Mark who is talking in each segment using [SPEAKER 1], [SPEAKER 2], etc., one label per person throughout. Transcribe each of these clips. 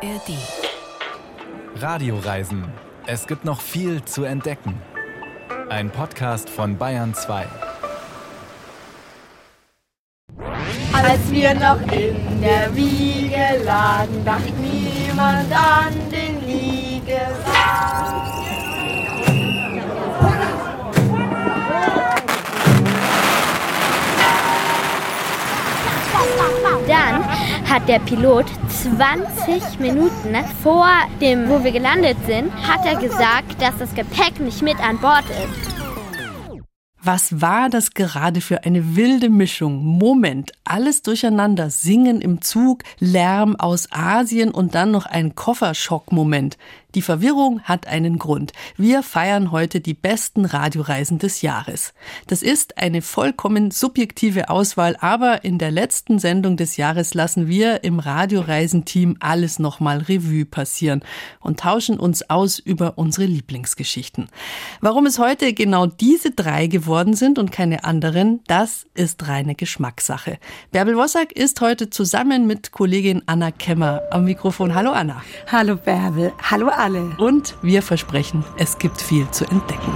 [SPEAKER 1] ARD. Radioreisen. Es gibt noch viel zu entdecken. Ein Podcast von Bayern 2.
[SPEAKER 2] Als wir noch in der Wiege lagen, dachte niemand an den Liegewagen.
[SPEAKER 3] Dann hat der Pilot 20 Minuten vor dem, wo wir gelandet sind, hat er gesagt, dass das Gepäck nicht mit an Bord ist.
[SPEAKER 4] Was war das gerade für eine wilde Mischung? Moment, alles durcheinander, Singen im Zug, Lärm aus Asien und dann noch ein Kofferschockmoment. Die Verwirrung hat einen Grund. Wir feiern heute die besten Radioreisen des Jahres. Das ist eine vollkommen subjektive Auswahl, aber in der letzten Sendung des Jahres lassen wir im Radioreisenteam alles nochmal Revue passieren und tauschen uns aus über unsere Lieblingsgeschichten. Warum es heute genau diese drei geworden sind und keine anderen, das ist reine Geschmackssache. Bärbel Wossack ist heute zusammen mit Kollegin Anna Kemmer am Mikrofon. Hallo Anna.
[SPEAKER 5] Hallo Bärbel. Hallo alle.
[SPEAKER 4] Und wir versprechen, es gibt viel zu entdecken.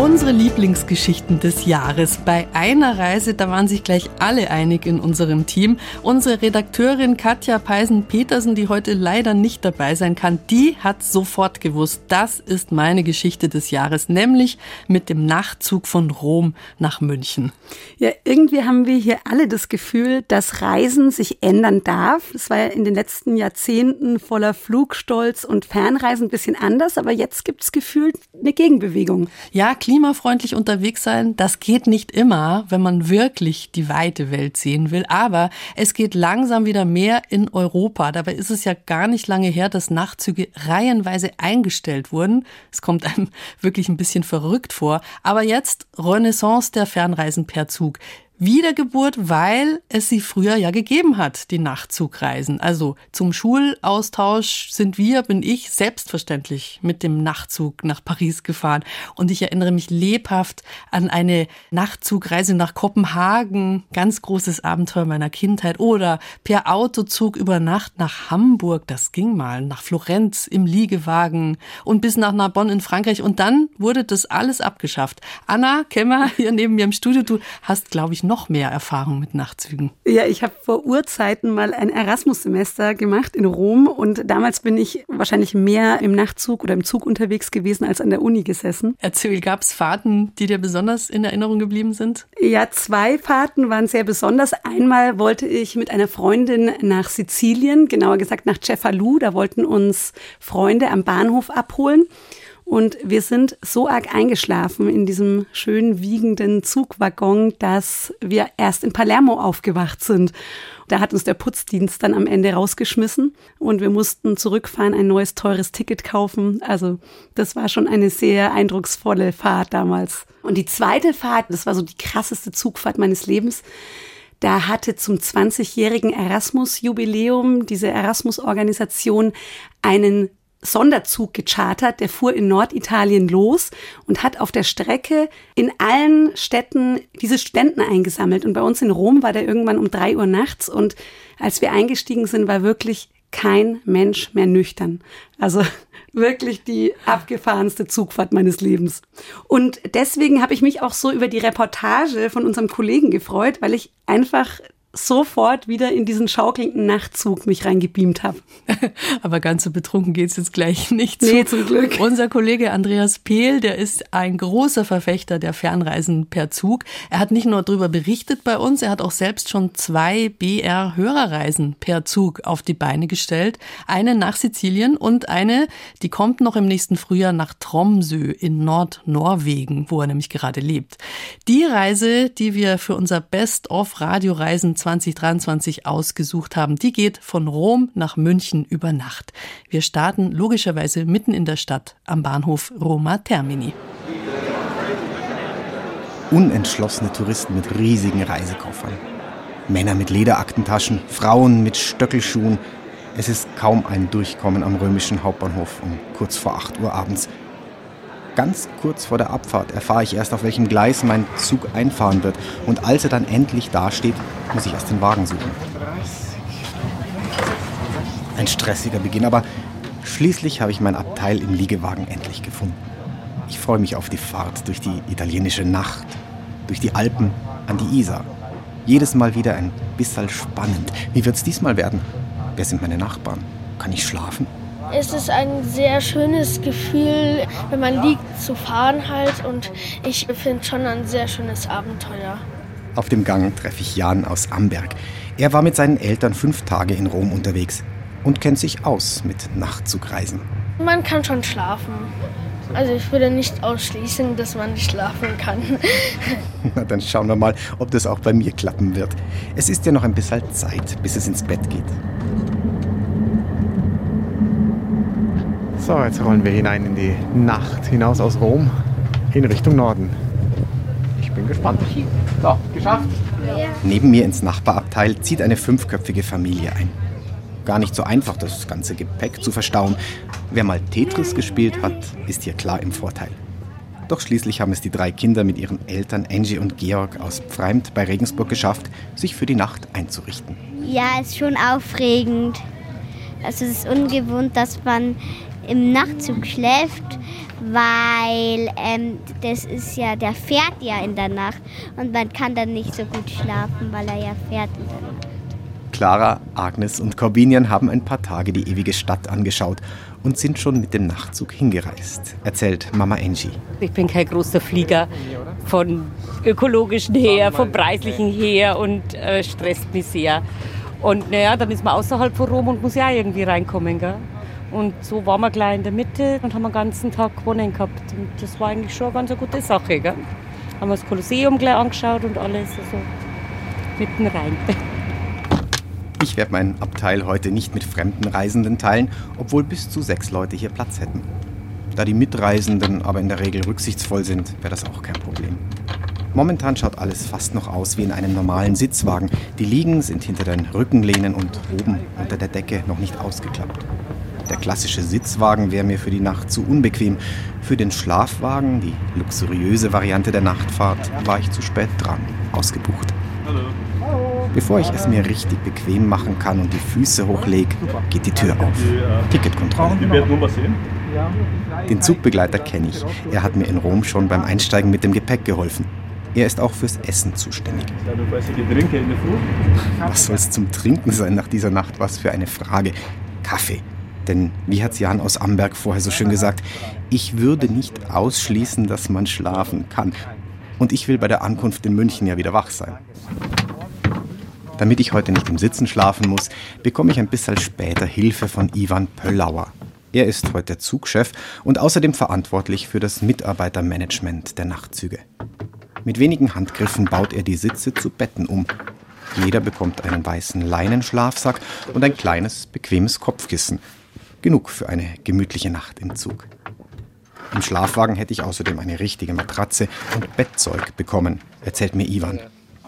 [SPEAKER 4] Unsere Lieblingsgeschichten des Jahres. Bei einer Reise, da waren sich gleich alle einig in unserem Team. Unsere Redakteurin Katja Peisen-Petersen, die heute leider nicht dabei sein kann, die hat sofort gewusst, das ist meine Geschichte des Jahres, nämlich mit dem Nachtzug von Rom nach München.
[SPEAKER 5] Ja, irgendwie haben wir hier alle das Gefühl, dass Reisen sich ändern darf. Es war ja in den letzten Jahrzehnten voller Flugstolz und Fernreisen ein bisschen anders, aber jetzt gibt es gefühlt eine Gegenbewegung.
[SPEAKER 4] Ja, klimafreundlich unterwegs sein, das geht nicht immer, wenn man wirklich die weite Welt sehen will. Aber es geht langsam wieder mehr in Europa. Dabei ist es ja gar nicht lange her, dass Nachtzüge reihenweise eingestellt wurden. Es kommt einem wirklich ein bisschen verrückt vor. Aber jetzt Renaissance der Fernreisen per Zug. Wiedergeburt, weil es sie früher ja gegeben hat, die Nachtzugreisen. Also zum Schulaustausch sind wir, bin ich selbstverständlich mit dem Nachtzug nach Paris gefahren. Und ich erinnere mich lebhaft an eine Nachtzugreise nach Kopenhagen, ganz großes Abenteuer meiner Kindheit. Oder per Autozug über Nacht nach Hamburg, das ging mal, nach Florenz im Liegewagen und bis nach Narbonne in Frankreich. Und dann wurde das alles abgeschafft. Anna Kemmer hier neben mir im Studio, du hast, glaube ich, noch mehr Erfahrung mit Nachtzügen?
[SPEAKER 5] Ja, ich habe vor Urzeiten mal ein Erasmus-Semester gemacht in Rom und damals bin ich wahrscheinlich mehr im Nachtzug oder im Zug unterwegs gewesen als an der Uni gesessen.
[SPEAKER 4] Erzähl, gab es Fahrten, die dir besonders in Erinnerung geblieben sind?
[SPEAKER 5] Ja, zwei Fahrten waren sehr besonders. Einmal wollte ich mit einer Freundin nach Sizilien, genauer gesagt nach Cefalù. Da wollten uns Freunde am Bahnhof abholen. Und wir sind so arg eingeschlafen in diesem schön wiegenden Zugwaggon, dass wir erst in Palermo aufgewacht sind. Da hat uns der Putzdienst dann am Ende rausgeschmissen und wir mussten zurückfahren, ein neues teures Ticket kaufen. Also das war schon eine sehr eindrucksvolle Fahrt damals. Und die zweite Fahrt, das war so die krasseste Zugfahrt meines Lebens. Da hatte zum 20-jährigen Erasmus-Jubiläum diese Erasmus-Organisation einen Sonderzug gechartert, der fuhr in Norditalien los und hat auf der Strecke in allen Städten diese Studenten eingesammelt. Und bei uns in Rom war der irgendwann um drei Uhr nachts und als wir eingestiegen sind, war wirklich kein Mensch mehr nüchtern. Also wirklich die abgefahrenste Zugfahrt meines Lebens. Und deswegen habe ich mich auch so über die Reportage von unserem Kollegen gefreut, weil ich einfach sofort wieder in diesen schaukelnden Nachtzug mich reingebeamt habe.
[SPEAKER 4] Aber ganz so betrunken geht's jetzt gleich nicht
[SPEAKER 5] nee, zu. zum Glück.
[SPEAKER 4] Unser Kollege Andreas Pehl, der ist ein großer Verfechter der Fernreisen per Zug. Er hat nicht nur darüber berichtet bei uns, er hat auch selbst schon zwei BR-Hörerreisen per Zug auf die Beine gestellt. Eine nach Sizilien und eine, die kommt noch im nächsten Frühjahr nach Tromsø in Nordnorwegen, wo er nämlich gerade lebt. Die Reise, die wir für unser Best-of-Radioreisen 2023 ausgesucht haben. Die geht von Rom nach München über Nacht. Wir starten logischerweise mitten in der Stadt am Bahnhof Roma Termini.
[SPEAKER 6] Unentschlossene Touristen mit riesigen Reisekoffern. Männer mit Lederaktentaschen, Frauen mit Stöckelschuhen. Es ist kaum ein Durchkommen am römischen Hauptbahnhof um kurz vor 8 Uhr abends. Ganz kurz vor der Abfahrt erfahre ich erst, auf welchem Gleis mein Zug einfahren wird. Und als er dann endlich dasteht, muss ich erst den Wagen suchen. Ein stressiger Beginn, aber schließlich habe ich mein Abteil im Liegewagen endlich gefunden. Ich freue mich auf die Fahrt durch die italienische Nacht, durch die Alpen an die Isar. Jedes Mal wieder ein bisschen spannend. Wie wird es diesmal werden? Wer sind meine Nachbarn? Kann ich schlafen?
[SPEAKER 7] Es ist ein sehr schönes Gefühl, wenn man liegt, zu fahren halt. Und ich finde schon ein sehr schönes Abenteuer.
[SPEAKER 6] Auf dem Gang treffe ich Jan aus Amberg. Er war mit seinen Eltern fünf Tage in Rom unterwegs und kennt sich aus mit Nachtzugreisen.
[SPEAKER 7] Man kann schon schlafen. Also ich würde nicht ausschließen, dass man nicht schlafen kann.
[SPEAKER 6] Na, dann schauen wir mal, ob das auch bei mir klappen wird. Es ist ja noch ein bisschen Zeit, bis es ins Bett geht.
[SPEAKER 8] So, jetzt rollen wir hinein in die Nacht, hinaus aus Rom, in Richtung Norden. Ich bin gespannt. So, geschafft.
[SPEAKER 6] Neben mir ins Nachbarabteil zieht eine fünfköpfige Familie ein. Gar nicht so einfach, das ganze Gepäck zu verstauen. Wer mal Tetris gespielt hat, ist hier klar im Vorteil. Doch schließlich haben es die drei Kinder mit ihren Eltern Angie und Georg aus Pfreimt bei Regensburg geschafft, sich für die Nacht einzurichten.
[SPEAKER 3] Ja, ist schon aufregend. Also es ist ungewohnt, dass man im Nachtzug schläft, weil ähm, das ist ja, der fährt ja in der Nacht und man kann dann nicht so gut schlafen, weil er ja fährt in der Nacht.
[SPEAKER 6] Clara, Agnes und Corbinian haben ein paar Tage die ewige Stadt angeschaut und sind schon mit dem Nachtzug hingereist, erzählt Mama Angie.
[SPEAKER 9] Ich bin kein großer Flieger von ökologischen her, vom preislichen her und äh, stresst mich sehr. Und naja, dann ist man außerhalb von Rom und muss ja irgendwie reinkommen. Gell? Und so waren wir gleich in der Mitte und haben den ganzen Tag gewonnen gehabt. Und das war eigentlich schon eine ganz gute Sache. Gell? Haben wir das Kolosseum gleich angeschaut und alles, also mitten rein.
[SPEAKER 6] Ich werde mein Abteil heute nicht mit fremden Reisenden teilen, obwohl bis zu sechs Leute hier Platz hätten. Da die Mitreisenden aber in der Regel rücksichtsvoll sind, wäre das auch kein Problem. Momentan schaut alles fast noch aus wie in einem normalen Sitzwagen. Die Liegen sind hinter den Rückenlehnen und oben unter der Decke noch nicht ausgeklappt. Der klassische Sitzwagen wäre mir für die Nacht zu unbequem. Für den Schlafwagen, die luxuriöse Variante der Nachtfahrt, war ich zu spät dran, ausgebucht. Hallo. Bevor ich es mir richtig bequem machen kann und die Füße hochlege, geht die Tür auf. Ticketkontrolle. Den Zugbegleiter kenne ich. Er hat mir in Rom schon beim Einsteigen mit dem Gepäck geholfen. Er ist auch fürs Essen zuständig. Was soll es zum Trinken sein nach dieser Nacht? Was für eine Frage. Kaffee. Denn wie hat Jan aus Amberg vorher so schön gesagt, ich würde nicht ausschließen, dass man schlafen kann. Und ich will bei der Ankunft in München ja wieder wach sein. Damit ich heute nicht im Sitzen schlafen muss, bekomme ich ein bisschen später Hilfe von Ivan Pöllauer. Er ist heute Zugchef und außerdem verantwortlich für das Mitarbeitermanagement der Nachtzüge. Mit wenigen Handgriffen baut er die Sitze zu Betten um. Jeder bekommt einen weißen Leinenschlafsack und ein kleines, bequemes Kopfkissen. Genug für eine gemütliche Nacht im Zug. Im Schlafwagen hätte ich außerdem eine richtige Matratze und Bettzeug bekommen, erzählt mir Ivan.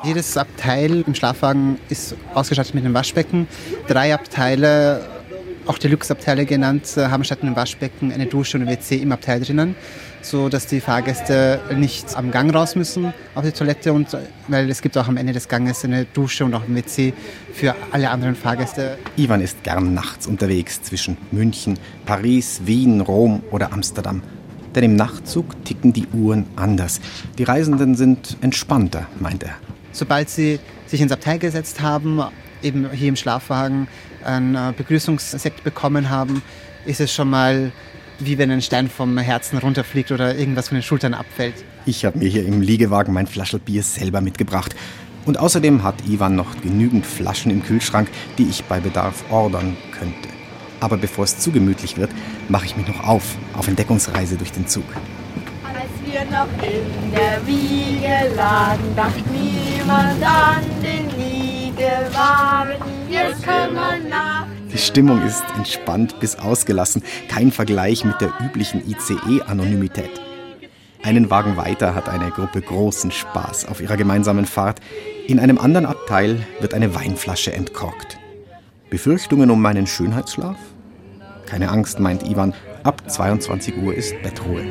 [SPEAKER 10] Jedes Abteil im Schlafwagen ist ausgestattet mit einem Waschbecken. Drei Abteile, auch Deluxe-Abteile genannt, haben statt einem Waschbecken eine Dusche und ein WC im Abteil drinnen, so dass die Fahrgäste nicht am Gang raus müssen auf die Toilette und weil es gibt auch am Ende des Ganges eine Dusche und auch ein WC für alle anderen Fahrgäste.
[SPEAKER 6] Ivan ist gern nachts unterwegs zwischen München, Paris, Wien, Rom oder Amsterdam. Denn im Nachtzug ticken die Uhren anders. Die Reisenden sind entspannter, meint er
[SPEAKER 10] sobald sie sich ins Abteil gesetzt haben, eben hier im Schlafwagen einen äh, Begrüßungssekt bekommen haben, ist es schon mal wie wenn ein Stein vom Herzen runterfliegt oder irgendwas von den Schultern abfällt.
[SPEAKER 6] Ich habe mir hier im Liegewagen mein Flaschel Bier selber mitgebracht. Und außerdem hat Ivan noch genügend Flaschen im Kühlschrank, die ich bei Bedarf ordern könnte. Aber bevor es zu gemütlich wird, mache ich mich noch auf, auf Entdeckungsreise durch den Zug
[SPEAKER 2] wir noch in der Wiege lagen, dacht niemand an den Liegewagen. Jetzt können wir nach.
[SPEAKER 6] Die Stimmung ist entspannt bis ausgelassen, kein Vergleich mit der üblichen ICE-Anonymität. Einen Wagen weiter hat eine Gruppe großen Spaß auf ihrer gemeinsamen Fahrt. In einem anderen Abteil wird eine Weinflasche entkorkt. Befürchtungen um meinen Schönheitsschlaf? Keine Angst, meint Ivan, ab 22 Uhr ist Bettruhe.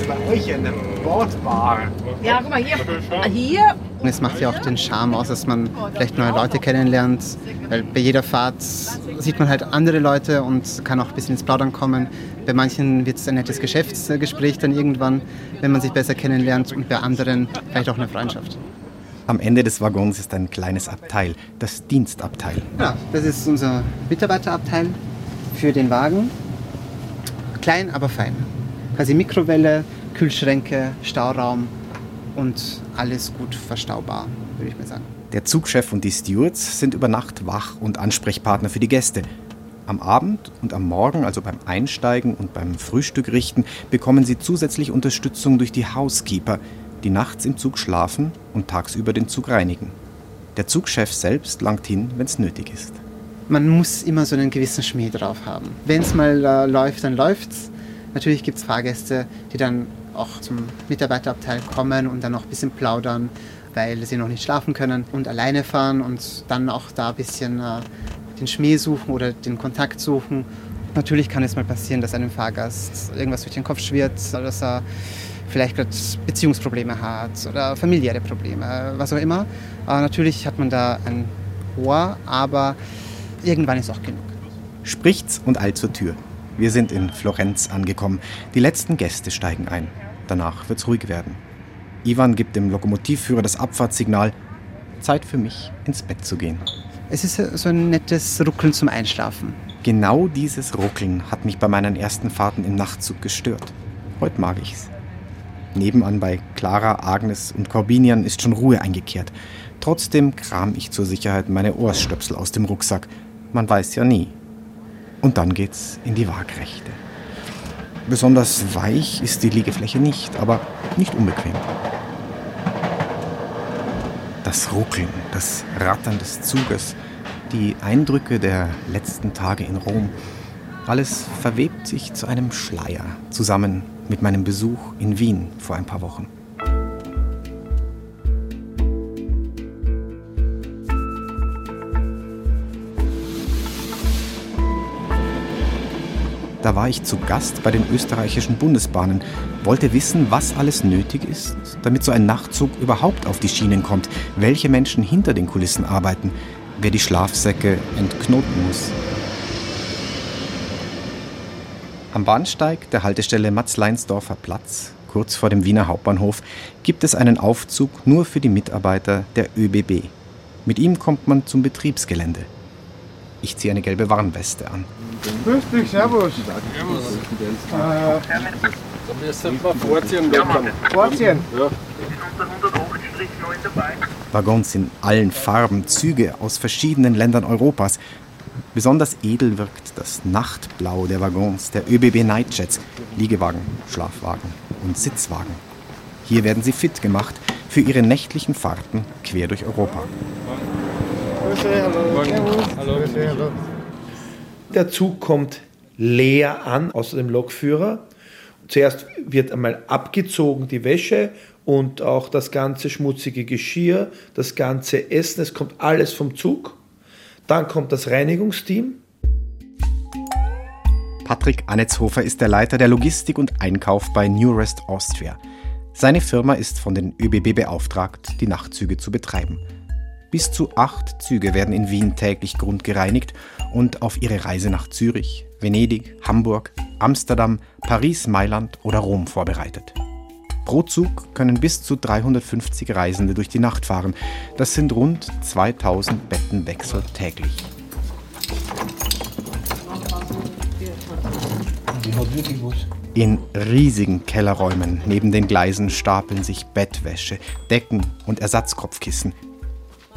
[SPEAKER 8] Es bei euch in der Bordbar?
[SPEAKER 2] Ja, guck mal hier. Hier.
[SPEAKER 10] Und es macht ja auch den Charme aus, dass man vielleicht neue Leute kennenlernt. Weil bei jeder Fahrt sieht man halt andere Leute und kann auch ein bisschen ins Plaudern kommen. Bei manchen wird es ein nettes Geschäftsgespräch dann irgendwann, wenn man sich besser kennenlernt und bei anderen vielleicht auch eine Freundschaft.
[SPEAKER 6] Am Ende des Waggons ist ein kleines Abteil, das Dienstabteil.
[SPEAKER 10] Ja, das ist unser Mitarbeiterabteil für den Wagen. Klein, aber fein. Quasi Mikrowelle, Kühlschränke, Stauraum und alles gut verstaubar, würde ich mal sagen.
[SPEAKER 6] Der Zugchef und die Stewards sind über Nacht wach und Ansprechpartner für die Gäste. Am Abend und am Morgen, also beim Einsteigen und beim Frühstück richten, bekommen sie zusätzlich Unterstützung durch die Housekeeper, die nachts im Zug schlafen und tagsüber den Zug reinigen. Der Zugchef selbst langt hin, wenn es nötig ist.
[SPEAKER 10] Man muss immer so einen gewissen Schmäh drauf haben. Wenn es mal äh, läuft, dann läuft's. Natürlich gibt es Fahrgäste, die dann auch zum Mitarbeiterabteil kommen und dann noch ein bisschen plaudern, weil sie noch nicht schlafen können und alleine fahren und dann auch da ein bisschen äh, den Schmäh suchen oder den Kontakt suchen. Natürlich kann es mal passieren, dass einem Fahrgast irgendwas durch den Kopf schwirrt, dass er vielleicht gerade Beziehungsprobleme hat oder familiäre Probleme, was auch immer. Aber natürlich hat man da ein Ohr, aber irgendwann ist auch genug.
[SPEAKER 6] Spricht's und all zur Tür. Wir sind in Florenz angekommen. Die letzten Gäste steigen ein. Danach wird's ruhig werden. Ivan gibt dem Lokomotivführer das Abfahrtssignal. Zeit für mich, ins Bett zu gehen.
[SPEAKER 10] Es ist so ein nettes Ruckeln zum Einschlafen.
[SPEAKER 6] Genau dieses Ruckeln hat mich bei meinen ersten Fahrten im Nachtzug gestört. Heute mag ich's. Nebenan bei Clara, Agnes und Corbinian ist schon Ruhe eingekehrt. Trotzdem kram ich zur Sicherheit meine Ohrstöpsel aus dem Rucksack. Man weiß ja nie. Und dann geht's in die Waagrechte. Besonders weich ist die Liegefläche nicht, aber nicht unbequem. Das Ruckeln, das Rattern des Zuges, die Eindrücke der letzten Tage in Rom, alles verwebt sich zu einem Schleier, zusammen mit meinem Besuch in Wien vor ein paar Wochen. Da war ich zu Gast bei den österreichischen Bundesbahnen, wollte wissen, was alles nötig ist, damit so ein Nachtzug überhaupt auf die Schienen kommt, welche Menschen hinter den Kulissen arbeiten, wer die Schlafsäcke entknoten muss. Am Bahnsteig der Haltestelle Matzleinsdorfer Platz, kurz vor dem Wiener Hauptbahnhof, gibt es einen Aufzug nur für die Mitarbeiter der ÖBB. Mit ihm kommt man zum Betriebsgelände. Ich ziehe eine gelbe Warnweste an.
[SPEAKER 11] Grüß dich, servus. Servus.
[SPEAKER 12] Müssen wir vorziehen,
[SPEAKER 11] Vorziehen.
[SPEAKER 12] Ja.
[SPEAKER 6] Waggons in allen Farben, Züge aus verschiedenen Ländern Europas. Besonders edel wirkt das Nachtblau der Waggons der ÖBB Nightjets, Liegewagen, Schlafwagen und Sitzwagen. Hier werden sie fit gemacht für ihre nächtlichen Fahrten quer durch Europa.
[SPEAKER 13] Der Zug kommt leer an, außer dem Lokführer. Zuerst wird einmal abgezogen die Wäsche und auch das ganze schmutzige Geschirr, das ganze Essen, es kommt alles vom Zug. Dann kommt das Reinigungsteam.
[SPEAKER 6] Patrick Annetzhofer ist der Leiter der Logistik und Einkauf bei Newrest Austria. Seine Firma ist von den ÖBB beauftragt, die Nachtzüge zu betreiben. Bis zu acht Züge werden in Wien täglich grundgereinigt und auf ihre Reise nach Zürich, Venedig, Hamburg, Amsterdam, Paris, Mailand oder Rom vorbereitet. Pro Zug können bis zu 350 Reisende durch die Nacht fahren. Das sind rund 2000 Bettenwechsel täglich. In riesigen Kellerräumen neben den Gleisen stapeln sich Bettwäsche, Decken und Ersatzkopfkissen.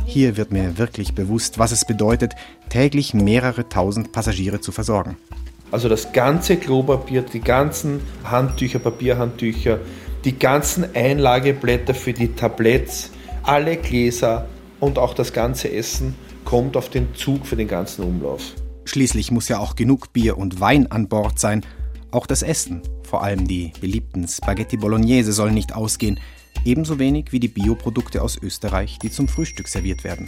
[SPEAKER 6] Hier wird mir wirklich bewusst, was es bedeutet, täglich mehrere tausend Passagiere zu versorgen.
[SPEAKER 13] Also das ganze Klopapier, die ganzen Handtücher, Papierhandtücher, die ganzen Einlageblätter für die Tabletts, alle Gläser und auch das ganze Essen kommt auf den Zug für den ganzen Umlauf.
[SPEAKER 6] Schließlich muss ja auch genug Bier und Wein an Bord sein. Auch das Essen, vor allem die beliebten Spaghetti Bolognese, sollen nicht ausgehen. Ebenso wenig wie die Bioprodukte aus Österreich, die zum Frühstück serviert werden.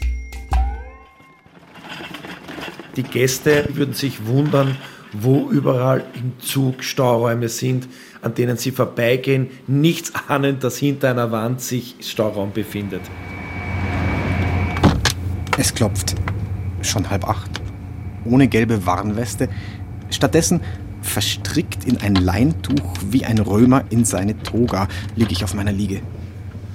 [SPEAKER 13] Die Gäste würden sich wundern, wo überall im Zug Stauräume sind, an denen sie vorbeigehen, nichts ahnend, dass hinter einer Wand sich Stauraum befindet.
[SPEAKER 6] Es klopft. Schon halb acht. Ohne gelbe Warnweste. Stattdessen verstrickt in ein Leintuch wie ein Römer in seine Toga liege ich auf meiner Liege.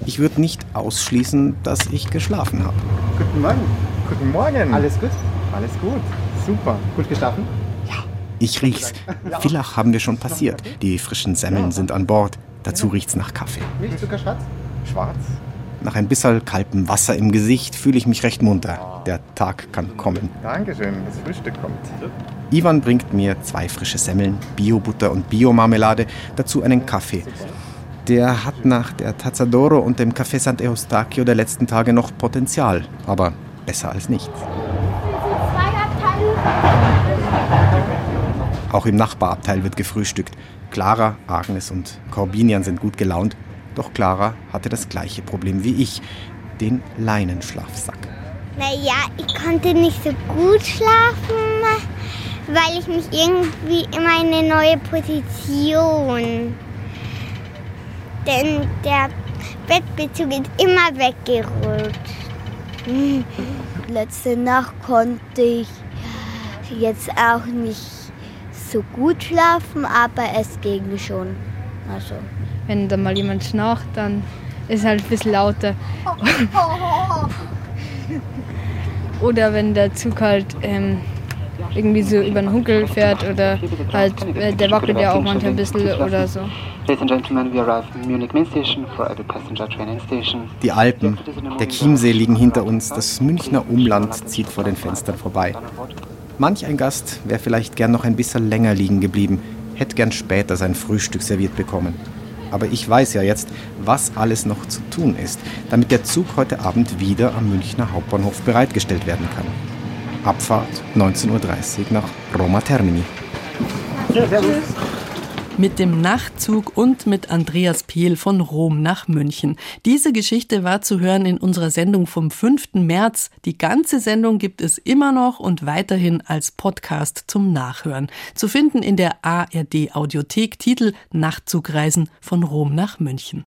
[SPEAKER 6] Ich würde nicht ausschließen, dass ich geschlafen habe.
[SPEAKER 8] Guten Morgen. Guten Morgen.
[SPEAKER 10] Alles gut?
[SPEAKER 8] Alles gut. Super.
[SPEAKER 10] Gut geschlafen?
[SPEAKER 6] Ich riech's. Villach haben wir schon passiert. Die frischen Semmeln sind an Bord. Dazu riecht's nach Kaffee.
[SPEAKER 10] Milch, Zucker, schwarz?
[SPEAKER 8] Schwarz.
[SPEAKER 6] Nach ein bisschen kaltem Wasser im Gesicht fühle ich mich recht munter. Der Tag kann kommen.
[SPEAKER 8] Dankeschön. Das Frühstück kommt.
[SPEAKER 6] Ivan bringt mir zwei frische Semmeln, Biobutter und Biomarmelade, dazu einen Kaffee. Der hat nach der Tazzadoro und dem Café Sant Eustachio der letzten Tage noch Potenzial, aber besser als nichts. Auch im Nachbarabteil wird gefrühstückt. Clara, Agnes und Corbinian sind gut gelaunt, doch Clara hatte das gleiche Problem wie ich, den Leinenschlafsack.
[SPEAKER 3] Naja, ich konnte nicht so gut schlafen, weil ich mich irgendwie immer in eine neue Position. Denn der Bettbezug ist immer weggerutscht. Letzte Nacht konnte ich jetzt auch nicht so gut schlafen, aber es ging schon. Also.
[SPEAKER 12] Wenn da mal jemand schnarcht, dann ist es halt ein bisschen lauter. Oder wenn der Zug halt ähm, irgendwie so über den Huckel fährt oder halt, äh, der wackelt ja auch manchmal ein bisschen oder so.
[SPEAKER 10] Ladies and gentlemen, we arrived in Munich Main Station for every passenger train station.
[SPEAKER 6] Die Alpen, der Chiemsee liegen hinter uns, das Münchner Umland zieht vor den Fenstern vorbei. Manch ein Gast wäre vielleicht gern noch ein bisschen länger liegen geblieben, hätte gern später sein Frühstück serviert bekommen. Aber ich weiß ja jetzt, was alles noch zu tun ist, damit der Zug heute Abend wieder am Münchner Hauptbahnhof bereitgestellt werden kann. Abfahrt 19.30 Uhr nach Roma Termini.
[SPEAKER 4] Mit dem Nachtzug und mit Andreas Pehl von Rom nach München. Diese Geschichte war zu hören in unserer Sendung vom 5. März. Die ganze Sendung gibt es immer noch und weiterhin als Podcast zum Nachhören. Zu finden in der ARD Audiothek Titel Nachtzugreisen von Rom nach München.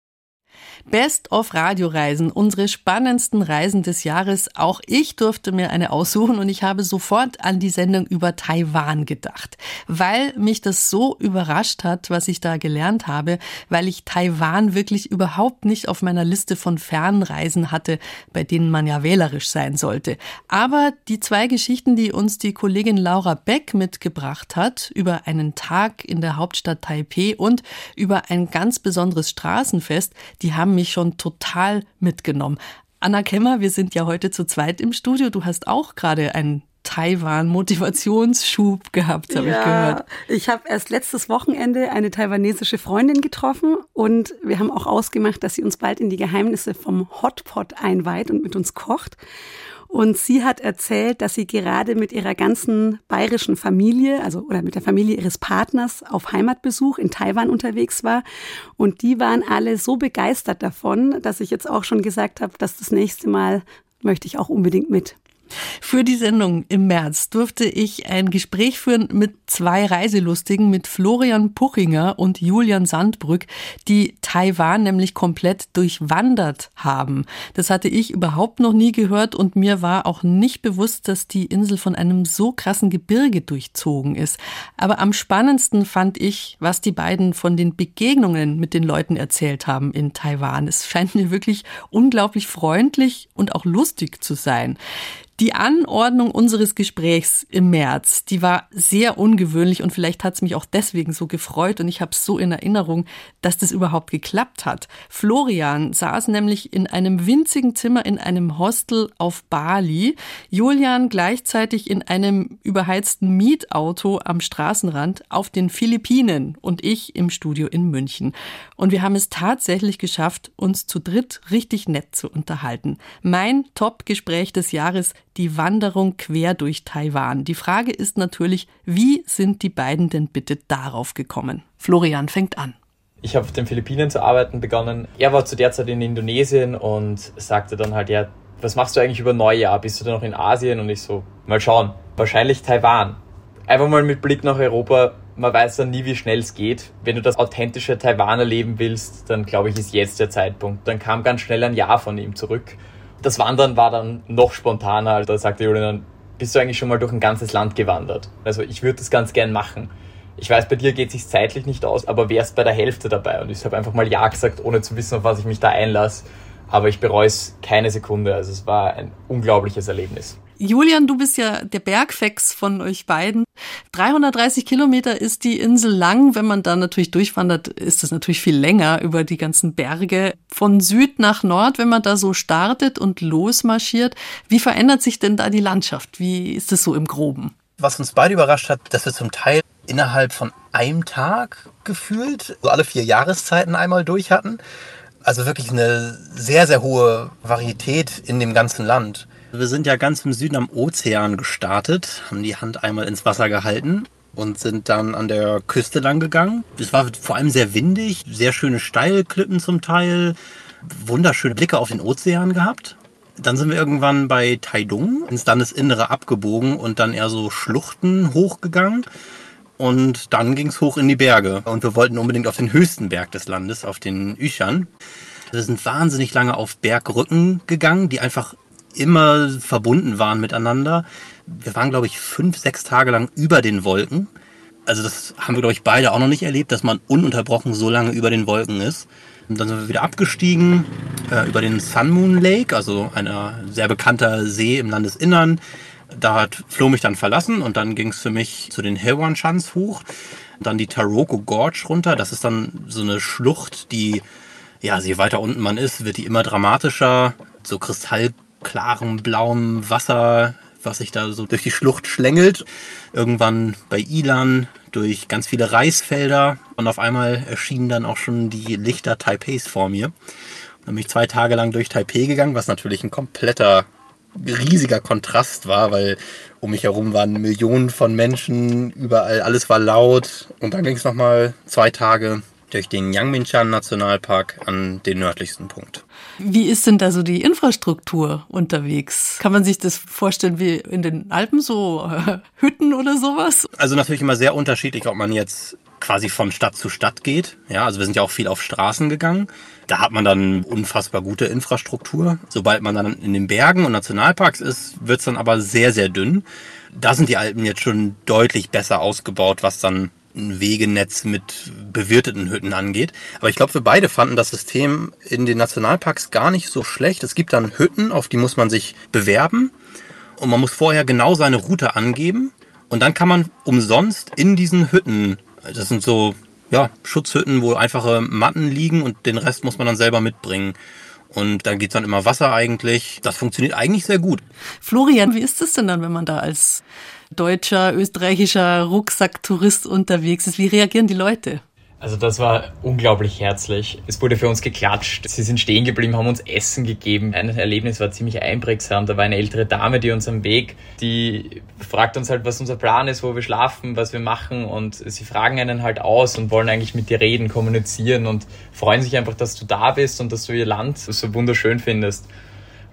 [SPEAKER 4] Best of Radioreisen, unsere spannendsten Reisen des Jahres. Auch ich durfte mir eine aussuchen und ich habe sofort an die Sendung über Taiwan gedacht, weil mich das so überrascht hat, was ich da gelernt habe, weil ich Taiwan wirklich überhaupt nicht auf meiner Liste von Fernreisen hatte, bei denen man ja wählerisch sein sollte. Aber die zwei Geschichten, die uns die Kollegin Laura Beck mitgebracht hat, über einen Tag in der Hauptstadt Taipeh und über ein ganz besonderes Straßenfest, die haben mich schon total mitgenommen. Anna Kemmer, wir sind ja heute zu zweit im Studio. Du hast auch gerade einen Taiwan-Motivationsschub gehabt, habe
[SPEAKER 5] ja,
[SPEAKER 4] ich gehört.
[SPEAKER 5] Ich habe erst letztes Wochenende eine taiwanesische Freundin getroffen und wir haben auch ausgemacht, dass sie uns bald in die Geheimnisse vom Hotpot einweiht und mit uns kocht. Und sie hat erzählt, dass sie gerade mit ihrer ganzen bayerischen Familie, also oder mit der Familie ihres Partners auf Heimatbesuch in Taiwan unterwegs war. Und die waren alle so begeistert davon, dass ich jetzt auch schon gesagt habe, dass das nächste Mal möchte ich auch unbedingt mit.
[SPEAKER 4] Für die Sendung im März durfte ich ein Gespräch führen mit zwei Reiselustigen, mit Florian Puchinger und Julian Sandbrück, die Taiwan nämlich komplett durchwandert haben. Das hatte ich überhaupt noch nie gehört und mir war auch nicht bewusst, dass die Insel von einem so krassen Gebirge durchzogen ist. Aber am spannendsten fand ich, was die beiden von den Begegnungen mit den Leuten erzählt haben in Taiwan. Es scheint mir wirklich unglaublich freundlich und auch lustig zu sein. Die Anordnung unseres Gesprächs im März, die war sehr ungewöhnlich und vielleicht hat es mich auch deswegen so gefreut und ich habe es so in Erinnerung, dass das überhaupt geklappt hat. Florian saß nämlich in einem winzigen Zimmer in einem Hostel auf Bali, Julian gleichzeitig in einem überheizten Mietauto am Straßenrand auf den Philippinen und ich im Studio in München. Und wir haben es tatsächlich geschafft, uns zu dritt richtig nett zu unterhalten. Mein Top-Gespräch des Jahres die Wanderung quer durch Taiwan. Die Frage ist natürlich, wie sind die beiden denn bitte darauf gekommen? Florian fängt an.
[SPEAKER 14] Ich habe auf den Philippinen zu arbeiten begonnen. Er war zu der Zeit in Indonesien und sagte dann halt, ja, was machst du eigentlich über Neujahr? Bist du da noch in Asien? Und ich so, mal schauen, wahrscheinlich Taiwan. Einfach mal mit Blick nach Europa, man weiß dann nie, wie schnell es geht. Wenn du das authentische Taiwan erleben willst, dann glaube ich, ist jetzt der Zeitpunkt. Dann kam ganz schnell ein Ja von ihm zurück. Das Wandern war dann noch spontaner. Da sagte Julian, bist du eigentlich schon mal durch ein ganzes Land gewandert? Also ich würde das ganz gern machen. Ich weiß, bei dir geht es sich zeitlich nicht aus, aber wärst bei der Hälfte dabei. Und ich habe einfach mal Ja gesagt, ohne zu wissen, auf was ich mich da einlasse. Aber ich bereue es keine Sekunde. Also es war ein unglaubliches Erlebnis.
[SPEAKER 4] Julian, du bist ja der Bergfex von euch beiden. 330 Kilometer ist die Insel lang. Wenn man da natürlich durchwandert, ist das natürlich viel länger über die ganzen Berge. Von Süd nach Nord, wenn man da so startet und losmarschiert, wie verändert sich denn da die Landschaft? Wie ist es so im Groben?
[SPEAKER 15] Was uns beide überrascht hat, dass wir zum Teil innerhalb von einem Tag gefühlt, so alle vier Jahreszeiten einmal durch hatten. Also wirklich eine sehr, sehr hohe Varietät in dem ganzen Land. Wir sind ja ganz im Süden am Ozean gestartet, haben die Hand einmal ins Wasser gehalten und sind dann an der Küste lang gegangen. Es war vor allem sehr windig, sehr schöne Steilklippen zum Teil, wunderschöne Blicke auf den Ozean gehabt. Dann sind wir irgendwann bei Taidung ins Landesinnere abgebogen und dann eher so Schluchten hochgegangen. Und dann ging es hoch in die Berge. Und wir wollten unbedingt auf den höchsten Berg des Landes, auf den Üchern. Wir sind wahnsinnig lange auf Bergrücken gegangen, die einfach immer verbunden waren miteinander. Wir waren, glaube ich, fünf, sechs Tage lang über den Wolken. Also das haben wir, glaube ich, beide auch noch nicht erlebt, dass man ununterbrochen so lange über den Wolken ist. Und dann sind wir wieder abgestiegen äh, über den Sun Moon Lake, also einer sehr bekannter See im Landesinnern. Da hat Flo mich dann verlassen und dann ging es für mich zu den Hewan Chans hoch. Dann die Taroko Gorge runter. Das ist dann so eine Schlucht, die, ja, je weiter unten man ist, wird die immer dramatischer. So Kristall klarem blauem Wasser, was sich da so durch die Schlucht schlängelt. Irgendwann bei Ilan durch ganz viele Reisfelder und auf einmal erschienen dann auch schon die Lichter Taipeis vor mir. Dann bin ich zwei Tage lang durch Taipei gegangen, was natürlich ein kompletter riesiger Kontrast war, weil um mich herum waren Millionen von Menschen, überall alles war laut und dann ging es nochmal zwei Tage durch den Yangmingshan Nationalpark an den nördlichsten Punkt.
[SPEAKER 4] Wie ist denn da so die Infrastruktur unterwegs? Kann man sich das vorstellen wie in den Alpen, so äh, Hütten oder sowas?
[SPEAKER 15] Also natürlich immer sehr unterschiedlich, ob man jetzt quasi von Stadt zu Stadt geht. Ja, also wir sind ja auch viel auf Straßen gegangen. Da hat man dann unfassbar gute Infrastruktur. Sobald man dann in den Bergen und Nationalparks ist, wird es dann aber sehr, sehr dünn. Da sind die Alpen jetzt schon deutlich besser ausgebaut, was dann Wegenetz mit bewirteten Hütten angeht. Aber ich glaube, wir beide fanden das System in den Nationalparks gar nicht so schlecht. Es gibt dann Hütten, auf die muss man sich bewerben und man muss vorher genau seine Route angeben und dann kann man umsonst in diesen Hütten, das sind so ja, Schutzhütten, wo einfache Matten liegen und den Rest muss man dann selber mitbringen. Und dann geht's dann immer Wasser eigentlich. Das funktioniert eigentlich sehr gut.
[SPEAKER 4] Florian, wie ist es denn dann, wenn man da als deutscher, österreichischer Rucksacktourist unterwegs ist? Wie reagieren die Leute?
[SPEAKER 14] Also das war unglaublich herzlich. Es wurde für uns geklatscht. Sie sind stehen geblieben, haben uns Essen gegeben. Ein Erlebnis war ziemlich einprägsam. Da war eine ältere Dame, die uns am Weg, die fragt uns halt, was unser Plan ist, wo wir schlafen, was wir machen und sie fragen einen halt aus und wollen eigentlich mit dir reden, kommunizieren und freuen sich einfach, dass du da bist und dass du ihr Land so wunderschön findest.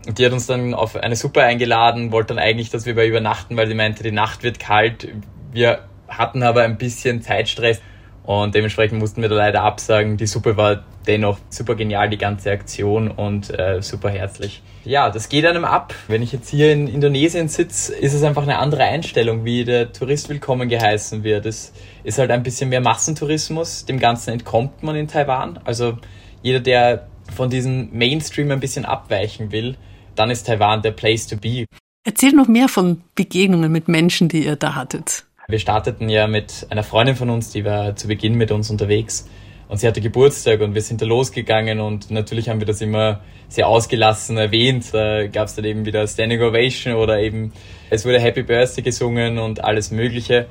[SPEAKER 14] Und die hat uns dann auf eine Suppe eingeladen, wollte dann eigentlich, dass wir bei übernachten, weil sie meinte, die Nacht wird kalt. Wir hatten aber ein bisschen Zeitstress und dementsprechend mussten wir da leider absagen. Die Suppe war dennoch super genial, die ganze Aktion und äh, super herzlich. Ja, das geht einem ab. Wenn ich jetzt hier in Indonesien sitze, ist es einfach eine andere Einstellung, wie der Tourist willkommen geheißen wird. Es ist halt ein bisschen mehr Massentourismus. Dem Ganzen entkommt man in Taiwan. Also jeder, der von diesem Mainstream ein bisschen abweichen will, dann ist Taiwan der Place to be.
[SPEAKER 4] Erzähl noch mehr von Begegnungen mit Menschen, die ihr da hattet.
[SPEAKER 14] Wir starteten ja mit einer Freundin von uns, die war zu Beginn mit uns unterwegs und sie hatte Geburtstag und wir sind da losgegangen und natürlich haben wir das immer sehr ausgelassen erwähnt. Da gab es dann eben wieder Standing Ovation oder eben es wurde Happy Birthday gesungen und alles Mögliche.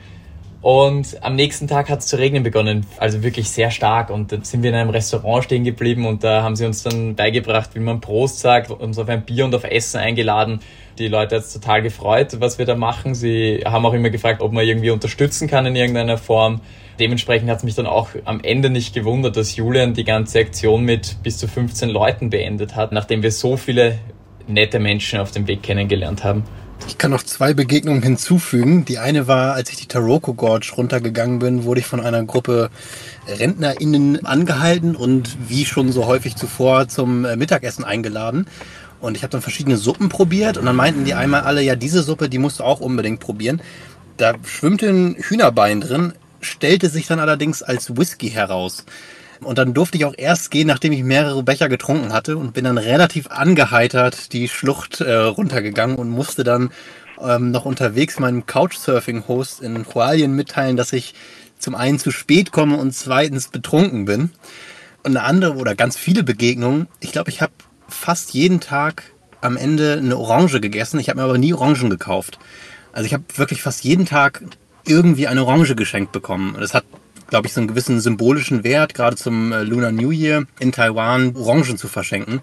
[SPEAKER 14] Und am nächsten Tag hat es zu regnen begonnen, also wirklich sehr stark. Und dann sind wir in einem Restaurant stehen geblieben und da haben sie uns dann beigebracht, wie man Prost sagt, uns auf ein Bier und auf Essen eingeladen. Die Leute hat es total gefreut, was wir da machen. Sie haben auch immer gefragt, ob man irgendwie unterstützen kann in irgendeiner Form. Dementsprechend hat es mich dann auch am Ende nicht gewundert, dass Julian die ganze Aktion mit bis zu 15 Leuten beendet hat, nachdem wir so viele nette Menschen auf dem Weg kennengelernt haben.
[SPEAKER 15] Ich kann noch zwei Begegnungen hinzufügen. Die eine war, als ich die Taroko Gorge runtergegangen bin, wurde ich von einer Gruppe RentnerInnen angehalten und wie schon so häufig zuvor zum äh, Mittagessen eingeladen. Und ich habe dann verschiedene Suppen probiert und dann meinten die einmal alle, ja, diese Suppe, die musst du auch unbedingt probieren. Da schwimmte ein Hühnerbein drin, stellte sich dann allerdings als Whisky heraus. Und dann durfte ich auch erst gehen, nachdem ich mehrere Becher getrunken hatte und bin dann relativ angeheitert die Schlucht äh, runtergegangen und musste dann ähm, noch unterwegs meinem Couchsurfing-Host in Hualien mitteilen, dass ich zum einen zu spät komme und zweitens betrunken bin. Und eine andere oder ganz viele Begegnungen. Ich glaube, ich habe fast jeden Tag am Ende eine Orange gegessen. Ich habe mir aber nie Orangen gekauft. Also ich habe wirklich fast jeden Tag irgendwie eine Orange geschenkt bekommen. Das hat glaube ich, so einen gewissen symbolischen Wert, gerade zum äh, Lunar New Year in Taiwan Orangen zu verschenken.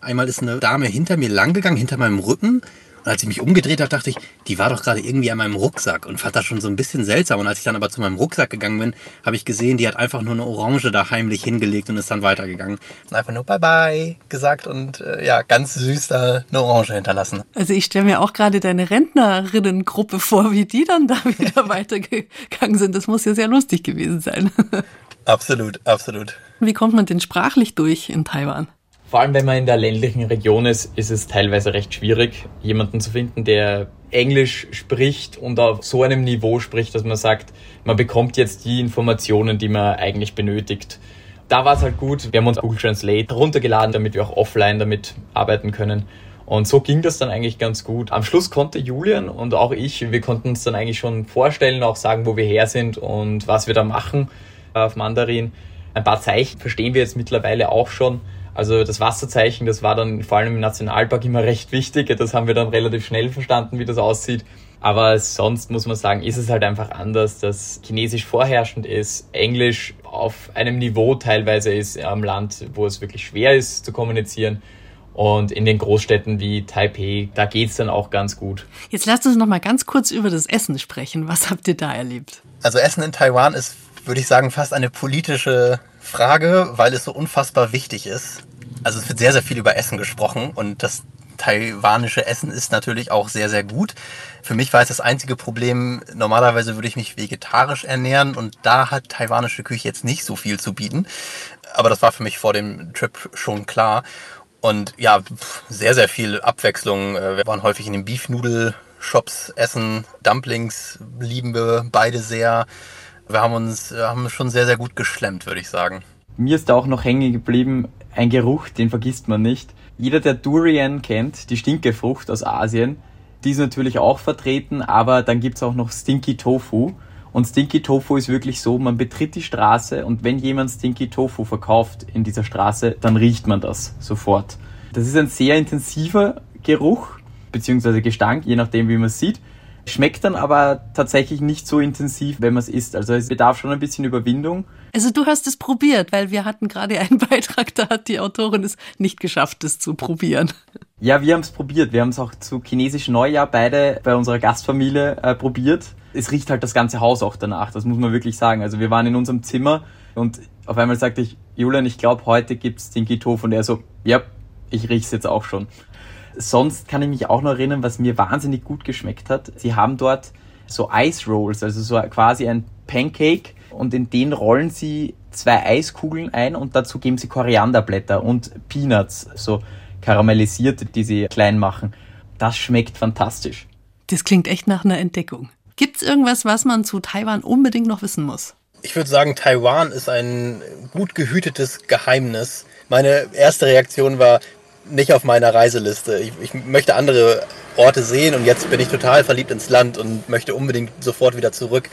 [SPEAKER 15] Einmal ist eine Dame hinter mir langgegangen, hinter meinem Rücken. Und als ich mich umgedreht habe, dachte ich, die war doch gerade irgendwie an meinem Rucksack und fand das schon so ein bisschen seltsam. Und als ich dann aber zu meinem Rucksack gegangen bin, habe ich gesehen, die hat einfach nur eine Orange da heimlich hingelegt und ist dann weitergegangen. Und einfach nur Bye-bye gesagt und äh, ja, ganz süß da eine Orange hinterlassen.
[SPEAKER 4] Also ich stelle mir auch gerade deine Rentnerinnengruppe vor, wie die dann da wieder weitergegangen sind. Das muss ja sehr lustig gewesen sein.
[SPEAKER 15] absolut, absolut.
[SPEAKER 4] Wie kommt man denn sprachlich durch in Taiwan?
[SPEAKER 14] Vor allem, wenn man in der ländlichen Region ist, ist es teilweise recht schwierig, jemanden zu finden, der Englisch spricht und auf so einem Niveau spricht, dass man sagt, man bekommt jetzt die Informationen, die man eigentlich benötigt. Da war es halt gut. Wir haben uns Google Translate runtergeladen, damit wir auch offline damit arbeiten können. Und so ging das dann eigentlich ganz gut. Am Schluss konnte Julian und auch ich, wir konnten uns dann eigentlich schon vorstellen, auch sagen, wo wir her sind und was wir da machen auf Mandarin. Ein paar Zeichen verstehen wir jetzt mittlerweile auch schon. Also das Wasserzeichen, das war dann vor allem im Nationalpark immer recht wichtig. Das haben wir dann relativ schnell verstanden, wie das aussieht. Aber sonst muss man sagen, ist es halt einfach anders, dass Chinesisch vorherrschend ist, Englisch auf einem Niveau teilweise ist am Land, wo es wirklich schwer ist zu kommunizieren. Und in den Großstädten wie Taipei, da geht's dann auch ganz gut.
[SPEAKER 4] Jetzt lasst uns noch mal ganz kurz über das Essen sprechen. Was habt ihr da erlebt?
[SPEAKER 15] Also Essen in Taiwan ist, würde ich sagen, fast eine politische Frage, weil es so unfassbar wichtig ist also es wird sehr, sehr viel über Essen gesprochen und das taiwanische Essen ist natürlich auch sehr, sehr gut. Für mich war es das einzige Problem, normalerweise würde ich mich vegetarisch ernähren und da hat taiwanische Küche jetzt nicht so viel zu bieten. Aber das war für mich vor dem Trip schon klar. Und ja, sehr, sehr viel Abwechslung. Äh, wir waren häufig in den Beefnudel-Shops essen. Dumplings lieben wir beide sehr. Wir haben uns äh, haben schon sehr, sehr gut geschlemmt, würde ich sagen.
[SPEAKER 14] Mir ist da auch noch hängen geblieben, ein Geruch, den vergisst man nicht. Jeder, der Durian kennt, die Stinkefrucht aus Asien, die ist natürlich auch vertreten, aber dann gibt's auch noch Stinky Tofu. Und Stinky Tofu ist wirklich so, man betritt die Straße und wenn jemand Stinky Tofu verkauft in dieser Straße, dann riecht man das sofort. Das ist ein sehr intensiver Geruch, beziehungsweise Gestank, je nachdem wie man es sieht. Schmeckt dann aber tatsächlich nicht so intensiv, wenn man es isst. Also es bedarf schon ein bisschen Überwindung.
[SPEAKER 4] Also du hast es probiert, weil wir hatten gerade einen Beitrag, da hat die Autorin es nicht geschafft, es zu probieren.
[SPEAKER 14] Ja, wir haben es probiert. Wir haben es auch zu chinesischen Neujahr beide bei unserer Gastfamilie äh, probiert. Es riecht halt das ganze Haus auch danach, das muss man wirklich sagen. Also wir waren in unserem Zimmer und auf einmal sagte ich, Julian, ich glaube, heute gibt's den Tofu. Und er so, ja, ich riech's jetzt auch schon. Sonst kann ich mich auch noch erinnern, was mir wahnsinnig gut geschmeckt hat. Sie haben dort so Ice Rolls, also so quasi ein Pancake und in den rollen sie zwei Eiskugeln ein und dazu geben sie Korianderblätter und Peanuts, so karamellisierte, die sie klein machen. Das schmeckt fantastisch.
[SPEAKER 4] Das klingt echt nach einer Entdeckung. Gibt es irgendwas, was man zu Taiwan unbedingt noch wissen muss?
[SPEAKER 15] Ich würde sagen, Taiwan ist ein gut gehütetes Geheimnis. Meine erste Reaktion war, nicht auf meiner Reiseliste. Ich, ich, möchte andere Orte sehen und jetzt bin ich total verliebt ins Land und möchte unbedingt sofort wieder zurück.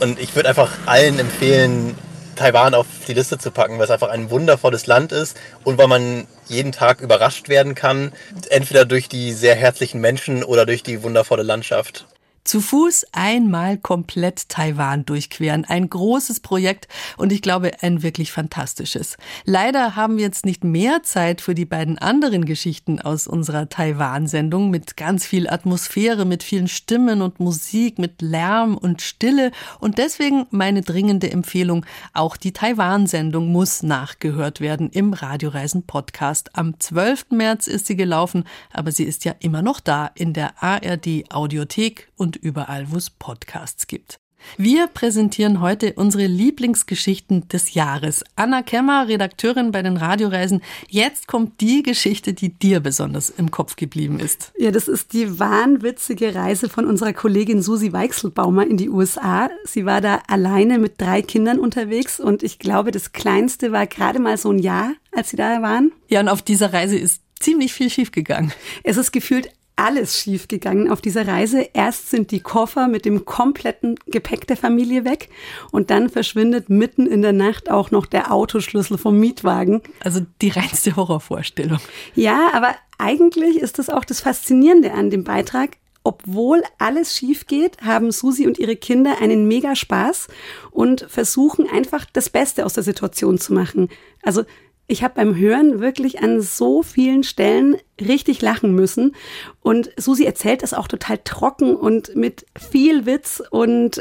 [SPEAKER 15] Und ich würde einfach allen empfehlen, Taiwan auf die Liste zu packen, weil es einfach ein wundervolles Land ist und weil man jeden Tag überrascht werden kann, entweder durch die sehr herzlichen Menschen oder durch die wundervolle Landschaft.
[SPEAKER 4] Zu Fuß einmal komplett Taiwan durchqueren. Ein großes Projekt und ich glaube ein wirklich fantastisches. Leider haben wir jetzt nicht mehr Zeit für die beiden anderen Geschichten aus unserer Taiwan-Sendung mit ganz viel Atmosphäre, mit vielen Stimmen und Musik, mit Lärm und Stille. Und deswegen meine dringende Empfehlung, auch die Taiwan-Sendung muss nachgehört werden im Radioreisen-Podcast. Am 12. März ist sie gelaufen, aber sie ist ja immer noch da in der ARD Audiothek und überall, wo es Podcasts gibt. Wir präsentieren heute unsere Lieblingsgeschichten des Jahres. Anna Kemmer, Redakteurin bei den Radioreisen. Jetzt kommt die Geschichte, die dir besonders im Kopf geblieben ist.
[SPEAKER 5] Ja, das ist die wahnwitzige Reise von unserer Kollegin Susi Weichselbaumer in die USA. Sie war da alleine mit drei Kindern unterwegs und ich glaube, das Kleinste war gerade mal so ein Jahr, als sie da waren.
[SPEAKER 4] Ja, und auf dieser Reise ist ziemlich viel schiefgegangen.
[SPEAKER 5] Es ist gefühlt alles schiefgegangen auf dieser Reise. Erst sind die Koffer mit dem kompletten Gepäck der Familie weg und dann verschwindet mitten in der Nacht auch noch der Autoschlüssel vom Mietwagen.
[SPEAKER 4] Also die reinste Horrorvorstellung.
[SPEAKER 5] Ja, aber eigentlich ist das auch das Faszinierende an dem Beitrag. Obwohl alles schief geht, haben Susi und ihre Kinder einen mega Spaß und versuchen einfach das Beste aus der Situation zu machen. Also ich habe beim Hören wirklich an so vielen Stellen richtig lachen müssen. Und Susi erzählt das auch total trocken und mit viel Witz. Und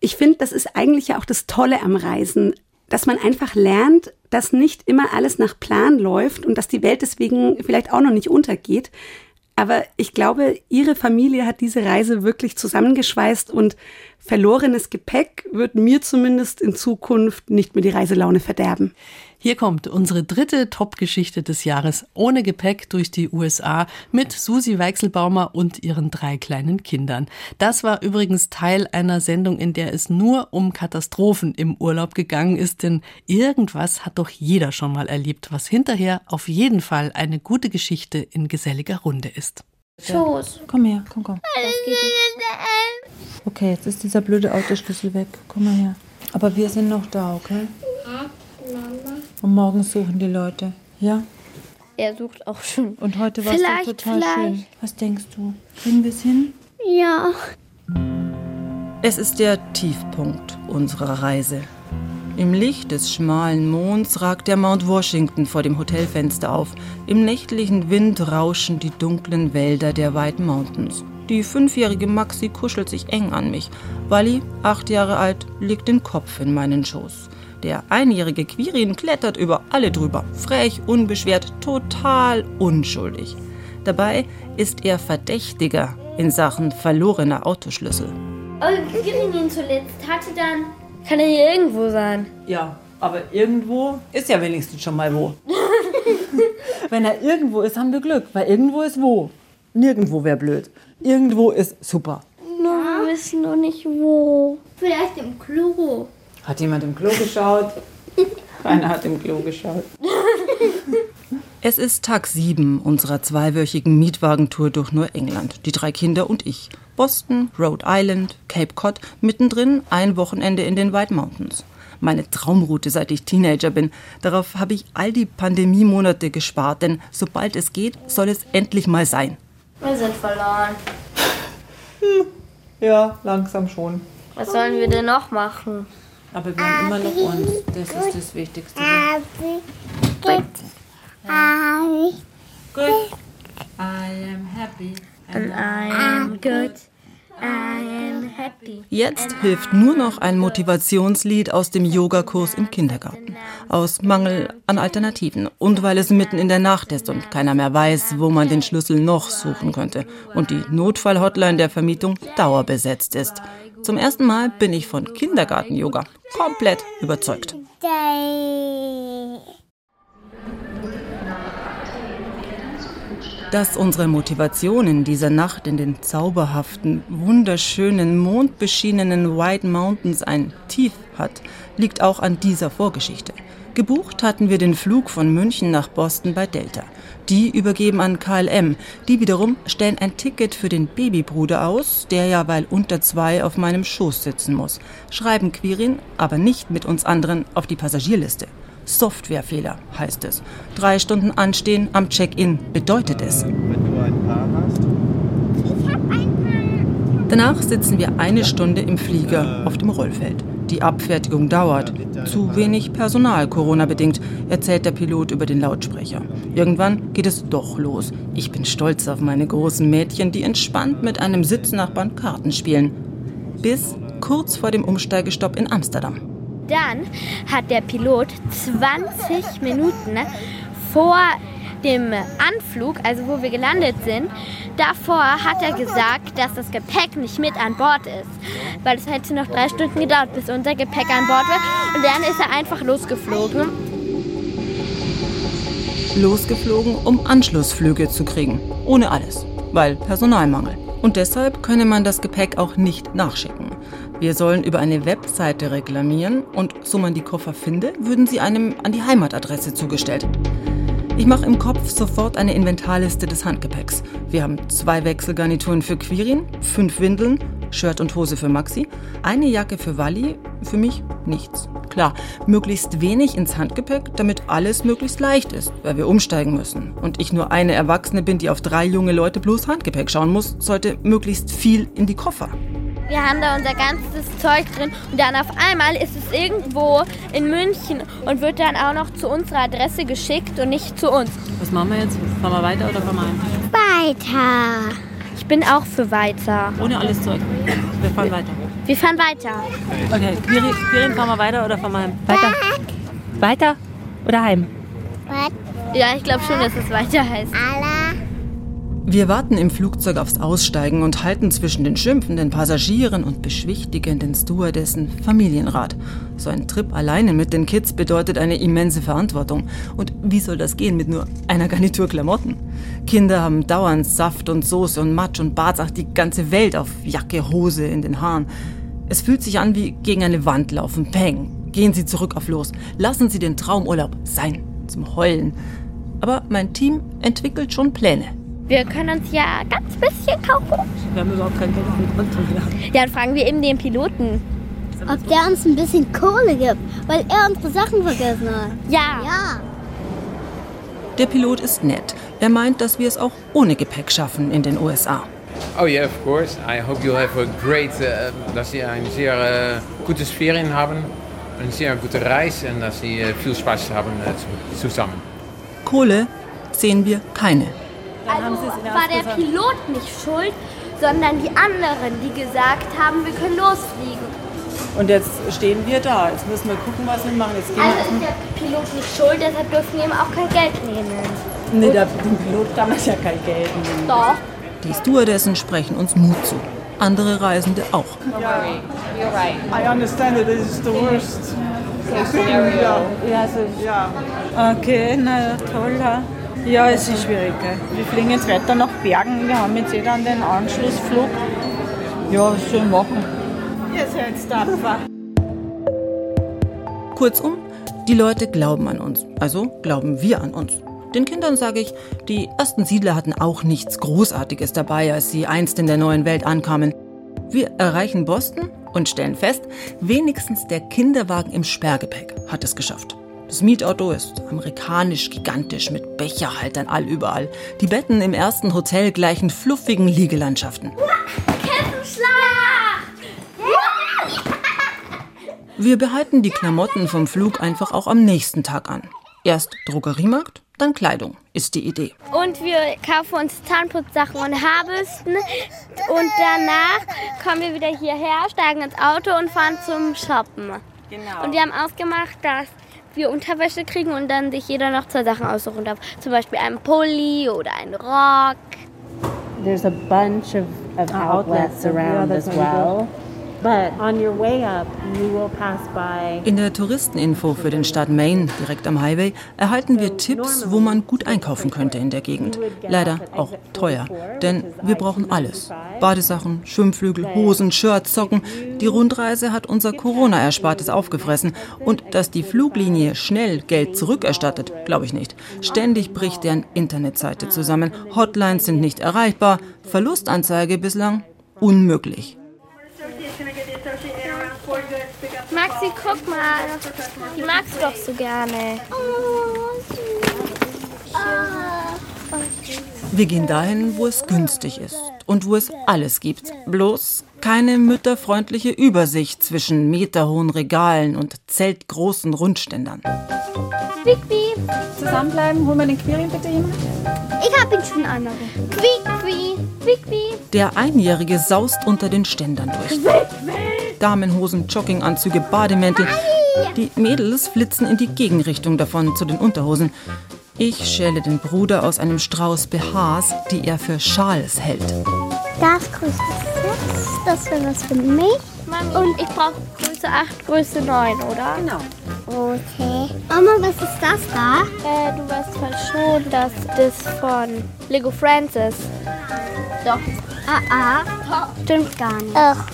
[SPEAKER 5] ich finde, das ist eigentlich ja auch das Tolle am Reisen, dass man einfach lernt, dass nicht immer alles nach Plan läuft und dass die Welt deswegen vielleicht auch noch nicht untergeht. Aber ich glaube, ihre Familie hat diese Reise wirklich zusammengeschweißt und verlorenes Gepäck wird mir zumindest in Zukunft nicht mehr die Reiselaune verderben.
[SPEAKER 4] Hier kommt unsere dritte Top-Geschichte des Jahres ohne Gepäck durch die USA mit Susi Weichselbaumer und ihren drei kleinen Kindern. Das war übrigens Teil einer Sendung, in der es nur um Katastrophen im Urlaub gegangen ist, denn irgendwas hat doch jeder schon mal erlebt, was hinterher auf jeden Fall eine gute Geschichte in geselliger Runde ist.
[SPEAKER 16] Schoß. Komm her, komm, komm. Okay, jetzt ist dieser blöde Autoschlüssel weg. Komm mal her. Aber wir sind noch da, okay? Und morgen suchen die Leute. Ja?
[SPEAKER 3] Er sucht auch schon.
[SPEAKER 16] Und heute war es doch total vielleicht. schön. Was denkst du? Kriegen wir es hin?
[SPEAKER 3] Ja.
[SPEAKER 16] Es ist der Tiefpunkt unserer Reise. Im Licht des schmalen Monds ragt der Mount Washington vor dem Hotelfenster auf. Im nächtlichen Wind rauschen die dunklen Wälder der White Mountains. Die fünfjährige Maxi kuschelt sich eng an mich. Wally, acht Jahre alt, legt den Kopf in meinen Schoß. Der einjährige Quirin klettert über alle drüber, frech, unbeschwert, total unschuldig. Dabei ist er Verdächtiger in Sachen verlorener Autoschlüssel.
[SPEAKER 3] Aber Quirin ihn zuletzt hatte dann. Kann er hier irgendwo sein?
[SPEAKER 16] Ja, aber irgendwo ist ja wenigstens schon mal wo. Wenn er irgendwo ist, haben wir Glück, weil irgendwo ist wo. Nirgendwo wäre blöd. Irgendwo ist super.
[SPEAKER 3] No, wir wissen noch nicht wo. Vielleicht im Klo.
[SPEAKER 16] Hat jemand im Klo geschaut? Keiner hat im Klo geschaut. Es ist Tag 7 unserer zweiwöchigen Mietwagentour durch Neuengland. Die drei Kinder und ich. Boston, Rhode Island, Cape Cod, mittendrin ein Wochenende in den White Mountains. Meine Traumroute, seit ich Teenager bin. Darauf habe ich all die Pandemiemonate gespart, denn sobald es geht, soll es endlich mal sein.
[SPEAKER 3] Wir sind verloren.
[SPEAKER 16] Hm. Ja, langsam schon.
[SPEAKER 3] Was sollen wir denn noch machen?
[SPEAKER 16] Aber wir haben immer noch uns. Das ist das Wichtigste. Good. I am happy.
[SPEAKER 3] And I am good.
[SPEAKER 16] Jetzt hilft nur noch ein Motivationslied aus dem Yogakurs im Kindergarten. Aus Mangel an Alternativen. Und weil es mitten in der Nacht ist und keiner mehr weiß, wo man den Schlüssel noch suchen könnte. Und die Notfallhotline der Vermietung dauerbesetzt ist. Zum ersten Mal bin ich von Kindergarten-Yoga komplett überzeugt. Dass unsere Motivation in dieser Nacht in den zauberhaften, wunderschönen, mondbeschienenen White Mountains ein Tief hat, liegt auch an dieser Vorgeschichte. Gebucht hatten wir den Flug von München nach Boston bei Delta. Die übergeben an KLM. Die wiederum stellen ein Ticket für den Babybruder aus, der ja weil unter zwei auf meinem Schoß sitzen muss. Schreiben Quirin, aber nicht mit uns anderen auf die Passagierliste. Softwarefehler heißt es. Drei Stunden anstehen am Check-in bedeutet es.
[SPEAKER 11] Wenn du ein Paar hast.
[SPEAKER 16] Danach sitzen wir eine Stunde im Flieger auf dem Rollfeld. Die Abfertigung dauert. Zu wenig Personal, Corona-bedingt, erzählt der Pilot über den Lautsprecher. Irgendwann geht es doch los. Ich bin stolz auf meine großen Mädchen, die entspannt mit einem Sitznachbarn Karten spielen. Bis kurz vor dem Umsteigestopp in Amsterdam.
[SPEAKER 3] Dann hat der Pilot 20 Minuten vor dem Anflug, also wo wir gelandet sind, davor hat er gesagt, dass das Gepäck nicht mit an Bord ist. Weil es hätte noch drei Stunden gedauert, bis unser Gepäck an Bord war. Und dann ist er einfach losgeflogen.
[SPEAKER 16] Losgeflogen, um Anschlussflüge zu kriegen. Ohne alles. Weil Personalmangel. Und deshalb könne man das Gepäck auch nicht nachschicken. Wir sollen über eine Webseite reklamieren und so man die Koffer finde, würden sie einem an die Heimatadresse zugestellt. Ich mache im Kopf sofort eine Inventarliste des Handgepäcks. Wir haben zwei Wechselgarnituren für Quirin, fünf Windeln, Shirt und Hose für Maxi, eine Jacke für Wally, für mich nichts. Klar, möglichst wenig ins Handgepäck, damit alles möglichst leicht ist, weil wir umsteigen müssen. Und ich nur eine Erwachsene bin, die auf drei junge Leute bloß Handgepäck schauen muss, sollte möglichst viel in die Koffer.
[SPEAKER 3] Wir haben da unser ganzes Zeug drin und dann auf einmal ist es irgendwo in München und wird dann auch noch zu unserer Adresse geschickt und nicht zu uns.
[SPEAKER 17] Was machen wir jetzt? Fahren wir weiter oder fahren wir heim?
[SPEAKER 3] Weiter. Ich bin auch für weiter.
[SPEAKER 17] Ohne alles Zeug. Wir fahren weiter.
[SPEAKER 3] Wir fahren weiter.
[SPEAKER 17] Okay, Quirin, Quirin, fahren wir weiter oder fahren wir heim? Weiter. Weiter oder heim?
[SPEAKER 3] Ja, ich glaube schon, dass es weiter heißt.
[SPEAKER 16] Wir warten im Flugzeug aufs Aussteigen und halten zwischen den schimpfenden Passagieren und beschwichtigenden Stewardessen Familienrat. So ein Trip alleine mit den Kids bedeutet eine immense Verantwortung. Und wie soll das gehen mit nur einer Garnitur Klamotten? Kinder haben dauernd Saft und Soße und Matsch und Bart, ach die ganze Welt auf Jacke, Hose, in den Haaren. Es fühlt sich an wie gegen eine Wand laufen. Peng. Gehen Sie zurück auf los. Lassen Sie den Traumurlaub sein. Zum Heulen. Aber mein Team entwickelt schon Pläne.
[SPEAKER 3] Wir können uns ja ganz bisschen kaufen.
[SPEAKER 17] Wir haben überhaupt kein Geld auf dem Konto. Ja.
[SPEAKER 3] Ja, dann fragen wir eben den Piloten.
[SPEAKER 18] Ob der uns ein bisschen Kohle gibt, weil er unsere Sachen vergessen hat.
[SPEAKER 3] Ja.
[SPEAKER 18] Ja.
[SPEAKER 16] Der Pilot ist nett. Er meint, dass wir es auch ohne Gepäck schaffen in den USA.
[SPEAKER 19] Oh yeah, of course. I hope you'll have a great, uh, dass Sie eine sehr uh, gute Sphäre haben, eine sehr gute Reise und dass Sie uh, viel Spaß haben uh, zusammen.
[SPEAKER 16] Kohle sehen wir keine.
[SPEAKER 3] Also war der Pilot nicht schuld, sondern die anderen, die gesagt haben, wir können losfliegen.
[SPEAKER 17] Und jetzt stehen wir da. Jetzt müssen wir gucken, was wir machen. Jetzt gehen
[SPEAKER 3] Also ist der Pilot nicht schuld, deshalb dürfen wir ihm auch kein Geld nehmen.
[SPEAKER 17] Nee, der, dem Pilot kann man ja kein Geld nehmen.
[SPEAKER 3] Doch.
[SPEAKER 16] Die Stewardessen sprechen uns Mut zu. Andere Reisende auch.
[SPEAKER 11] You're right. I understand it. This is the worst scenario.
[SPEAKER 17] Ja, so.
[SPEAKER 11] Ja.
[SPEAKER 20] Okay, na toll. Ja. Es ist schwierig. Gell. Wir fliegen jetzt weiter nach Bergen. Wir haben jetzt eh dann den Anschlussflug. Ja, was sollen wir machen?
[SPEAKER 11] Ihr seid tapfer.
[SPEAKER 16] Kurzum, die Leute glauben an uns. Also glauben wir an uns. Den Kindern sage ich, die ersten Siedler hatten auch nichts Großartiges dabei, als sie einst in der neuen Welt ankamen. Wir erreichen Boston und stellen fest, wenigstens der Kinderwagen im Sperrgepäck hat es geschafft. Das Mietauto ist amerikanisch gigantisch mit Becherhaltern all überall. Die Betten im ersten Hotel gleichen fluffigen Liegelandschaften. Wir behalten die Klamotten vom Flug einfach auch am nächsten Tag an. Erst Drogeriemarkt, dann Kleidung, ist die Idee.
[SPEAKER 3] Und wir kaufen uns Zahnputzsachen und Haarbürsten. Und danach kommen wir wieder hierher, steigen ins Auto und fahren zum Shoppen.
[SPEAKER 17] Genau.
[SPEAKER 3] Und wir haben ausgemacht, dass wir Unterwäsche kriegen und dann sich jeder noch zwei Sachen aussuchen darf. Zum Beispiel einen Pulli oder einen Rock.
[SPEAKER 21] There's a bunch of, of outlets around as well.
[SPEAKER 16] In der Touristeninfo für den Staat Maine, direkt am Highway, erhalten wir Tipps, wo man gut einkaufen könnte in der Gegend. Leider auch teuer, denn wir brauchen alles. Badesachen, Schwimmflügel, Hosen, Shirts, Socken. Die Rundreise hat unser Corona-Erspartes aufgefressen. Und dass die Fluglinie schnell Geld zurückerstattet, glaube ich nicht. Ständig bricht deren Internetseite zusammen. Hotlines sind nicht erreichbar. Verlustanzeige bislang unmöglich.
[SPEAKER 3] Maxi, guck mal. Die magst du doch so gerne.
[SPEAKER 16] Wir gehen dahin, wo es günstig ist und wo es alles gibt. Bloß keine mütterfreundliche Übersicht zwischen meterhohen Regalen und zeltgroßen Rundständern.
[SPEAKER 20] Quick, Zusammenbleiben, hol mal den Quirin bitte hin.
[SPEAKER 18] Ich hab ihn schon einmal. Quick, quick, quick, quick.
[SPEAKER 16] Der Einjährige saust unter den Ständern durch. Damenhosen, Jogginganzüge, Bademäntel. Die Mädels flitzen in die Gegenrichtung davon zu den Unterhosen. Ich schäle den Bruder aus einem Strauß BHs, die er für Schals hält.
[SPEAKER 18] Das Größe 6, das wäre was für mich.
[SPEAKER 7] Und ich brauche Größe 8, Größe 9, oder?
[SPEAKER 18] Genau. Okay. Mama, was ist das da?
[SPEAKER 7] Äh, du weißt voll schon, dass das von Lego Francis. Doch.
[SPEAKER 18] Ah, ah. Stimmt gar nicht.
[SPEAKER 7] Ach.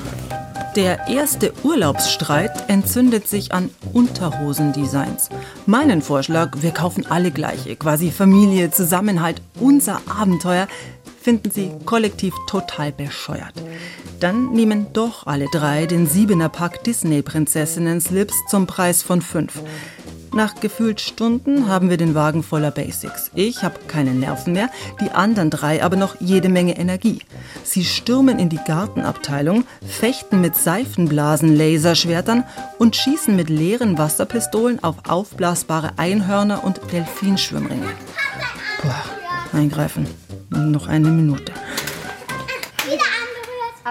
[SPEAKER 16] Der erste Urlaubsstreit entzündet sich an Unterhosendesigns. Meinen Vorschlag, wir kaufen alle gleiche, quasi Familie, Zusammenhalt, unser Abenteuer, finden sie kollektiv total bescheuert. Dann nehmen doch alle drei den Siebener-Pack Disney-Prinzessinnen-Slips zum Preis von fünf. Nach gefühlt Stunden haben wir den Wagen voller Basics. Ich habe keine Nerven mehr, die anderen drei aber noch jede Menge Energie. Sie stürmen in die Gartenabteilung, fechten mit Seifenblasen, Laserschwertern und schießen mit leeren Wasserpistolen auf aufblasbare Einhörner und Delfinschwimmringe. Puh, eingreifen. Noch eine Minute.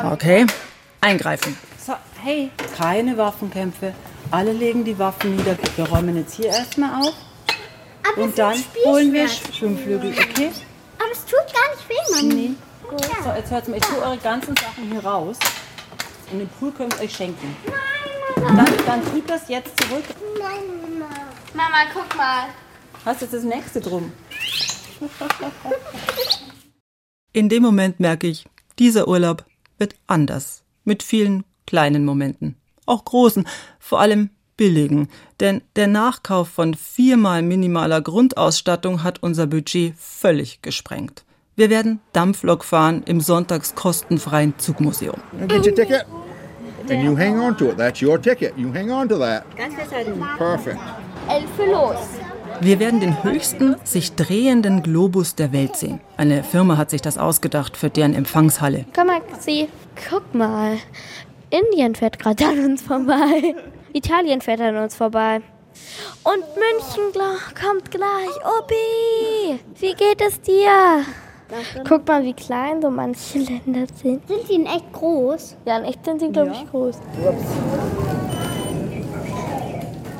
[SPEAKER 16] Okay, eingreifen.
[SPEAKER 20] So, hey, keine Waffenkämpfe. Alle legen die Waffen nieder. Wir räumen jetzt hier erstmal auf.
[SPEAKER 18] Aber
[SPEAKER 20] Und dann holen wir. Schwimmflügel, okay?
[SPEAKER 18] Aber es tut gar nicht weh, Mami.
[SPEAKER 20] Nee. So, jetzt hört mal, ich tue eure ganzen Sachen hier raus. Und den Pool könnt ihr euch schenken. Dann, dann tut das jetzt zurück.
[SPEAKER 18] Nein, Mama.
[SPEAKER 7] Mama, guck mal.
[SPEAKER 20] Hast jetzt das nächste drum.
[SPEAKER 16] In dem Moment merke ich, dieser Urlaub wird anders. Mit vielen kleinen Momenten. Auch großen, vor allem billigen. Denn der Nachkauf von viermal minimaler Grundausstattung hat unser Budget völlig gesprengt. Wir werden Dampflok fahren im sonntags kostenfreien Zugmuseum.
[SPEAKER 22] Get your ticket. And you hang on to it. That's your ticket. You hang on to that. Perfect.
[SPEAKER 7] Elfe los.
[SPEAKER 16] Wir werden den höchsten sich drehenden Globus der Welt sehen. Eine Firma hat sich das ausgedacht für deren Empfangshalle.
[SPEAKER 7] Komm mal, sie. Guck mal. Indien fährt gerade an uns vorbei. Italien fährt an uns vorbei. Und München kommt gleich. Obi, wie geht es dir? Guck mal, wie klein so manche Länder sind.
[SPEAKER 18] Sind die in echt groß?
[SPEAKER 7] Ja, in echt sind sie, glaube ich, groß.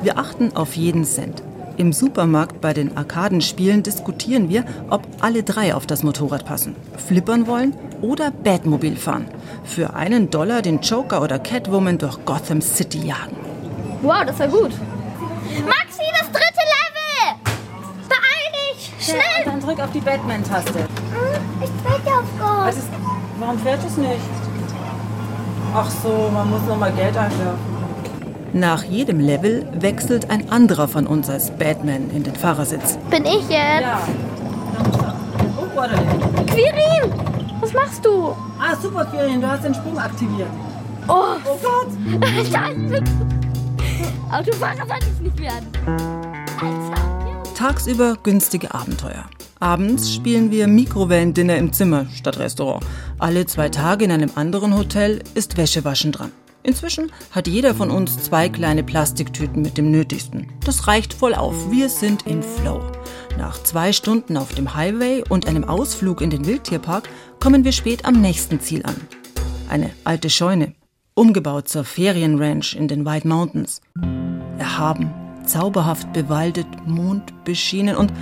[SPEAKER 16] Wir achten auf jeden Cent. Im Supermarkt bei den Arkadenspielen diskutieren wir, ob alle drei auf das Motorrad passen. Flippern wollen oder Batmobil fahren. Für einen Dollar den Joker oder Catwoman durch Gotham City jagen.
[SPEAKER 7] Wow, das war gut. Maxi, das dritte Level! Beeil dich! Schnell!
[SPEAKER 20] Dann drück auf die Batman-Taste.
[SPEAKER 18] Ich drücke auf Go.
[SPEAKER 20] Was ist, warum fährt es nicht? Ach so, man muss noch mal Geld einwerfen.
[SPEAKER 16] Nach jedem Level wechselt ein anderer von uns als Batman in den Fahrersitz.
[SPEAKER 7] Bin ich jetzt?
[SPEAKER 20] Ja. Oh, warte.
[SPEAKER 7] Quirin! Was machst du?
[SPEAKER 20] Ah, super, Quirin, du hast den Sprung aktiviert.
[SPEAKER 7] Oh,
[SPEAKER 20] Oh Gott!
[SPEAKER 7] Scheiße! Autofahrer sollte ich nicht werden.
[SPEAKER 16] Tagsüber günstige Abenteuer. Abends spielen wir Mikrowellendinner im Zimmer statt Restaurant. Alle zwei Tage in einem anderen Hotel ist Wäschewaschen dran. Inzwischen hat jeder von uns zwei kleine Plastiktüten mit dem Nötigsten. Das reicht voll auf. Wir sind in Flow. Nach zwei Stunden auf dem Highway und einem Ausflug in den Wildtierpark kommen wir spät am nächsten Ziel an. Eine alte Scheune, umgebaut zur Ferienranch in den White Mountains. Erhaben, zauberhaft bewaldet, mondbeschienen und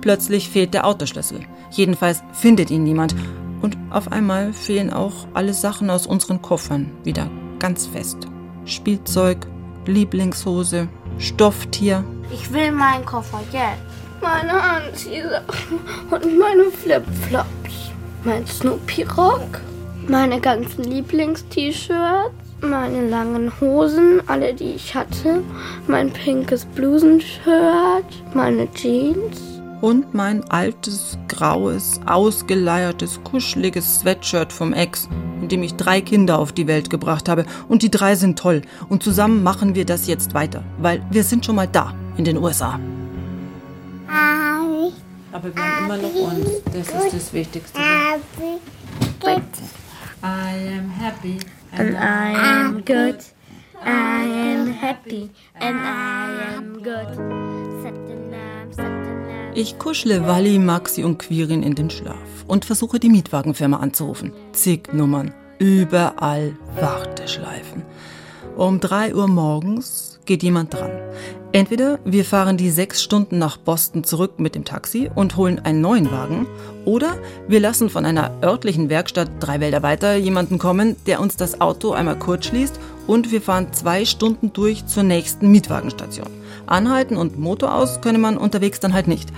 [SPEAKER 16] plötzlich fehlt der Autoschlüssel. Jedenfalls findet ihn niemand. Und auf einmal fehlen auch alle Sachen aus unseren Koffern wieder ganz fest. Spielzeug, Lieblingshose, Stofftier.
[SPEAKER 7] Ich will meinen Koffer jetzt. Meine Anziehsachen und meine Flipflops. Mein Snoopy-Rock. Meine ganzen Lieblings-T-Shirts. Meine langen Hosen, alle die ich hatte. Mein pinkes Blusenshirt. Meine Jeans.
[SPEAKER 16] Und mein altes, graues, ausgeleiertes, kuscheliges Sweatshirt vom Ex, in dem ich drei Kinder auf die Welt gebracht habe. Und die drei sind toll. Und zusammen machen wir das jetzt weiter, weil wir sind schon mal da in den USA.
[SPEAKER 18] Hi.
[SPEAKER 16] Aber wir haben immer noch uns. Das ist das Wichtigste.
[SPEAKER 2] Good. I am happy and I am good. I am happy and I am good.
[SPEAKER 16] Ich kuschle Wally, Maxi und Quirin in den Schlaf und versuche die Mietwagenfirma anzurufen. Zig Nummern, überall Warteschleifen. Um 3 Uhr morgens geht jemand dran. Entweder wir fahren die sechs Stunden nach Boston zurück mit dem Taxi und holen einen neuen Wagen, oder wir lassen von einer örtlichen Werkstatt drei Wälder weiter jemanden kommen, der uns das Auto einmal kurz schließt und wir fahren zwei Stunden durch zur nächsten Mietwagenstation. Anhalten und Motor aus könne man unterwegs dann halt nicht.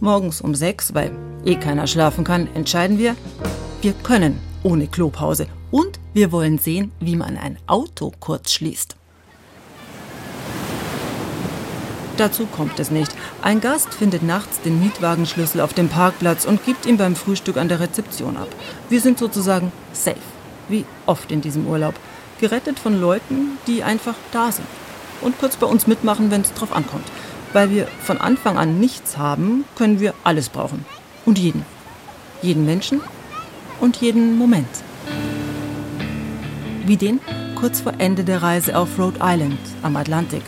[SPEAKER 16] Morgens um sechs, weil eh keiner schlafen kann, entscheiden wir, wir können ohne Klopause und wir wollen sehen, wie man ein Auto kurz schließt. Dazu kommt es nicht. Ein Gast findet nachts den Mietwagenschlüssel auf dem Parkplatz und gibt ihn beim Frühstück an der Rezeption ab. Wir sind sozusagen safe, wie oft in diesem Urlaub. Gerettet von Leuten, die einfach da sind und kurz bei uns mitmachen, wenn es drauf ankommt. Weil wir von Anfang an nichts haben, können wir alles brauchen. Und jeden. Jeden Menschen und jeden Moment. Wie den kurz vor Ende der Reise auf Rhode Island am Atlantik.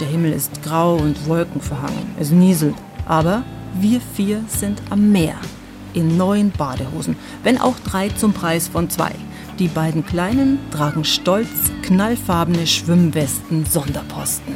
[SPEAKER 16] Der Himmel ist grau und wolkenverhangen. Es nieselt. Aber wir vier sind am Meer. In neuen Badehosen. Wenn auch drei zum Preis von zwei. Die beiden Kleinen tragen stolz knallfarbene Schwimmwesten Sonderposten.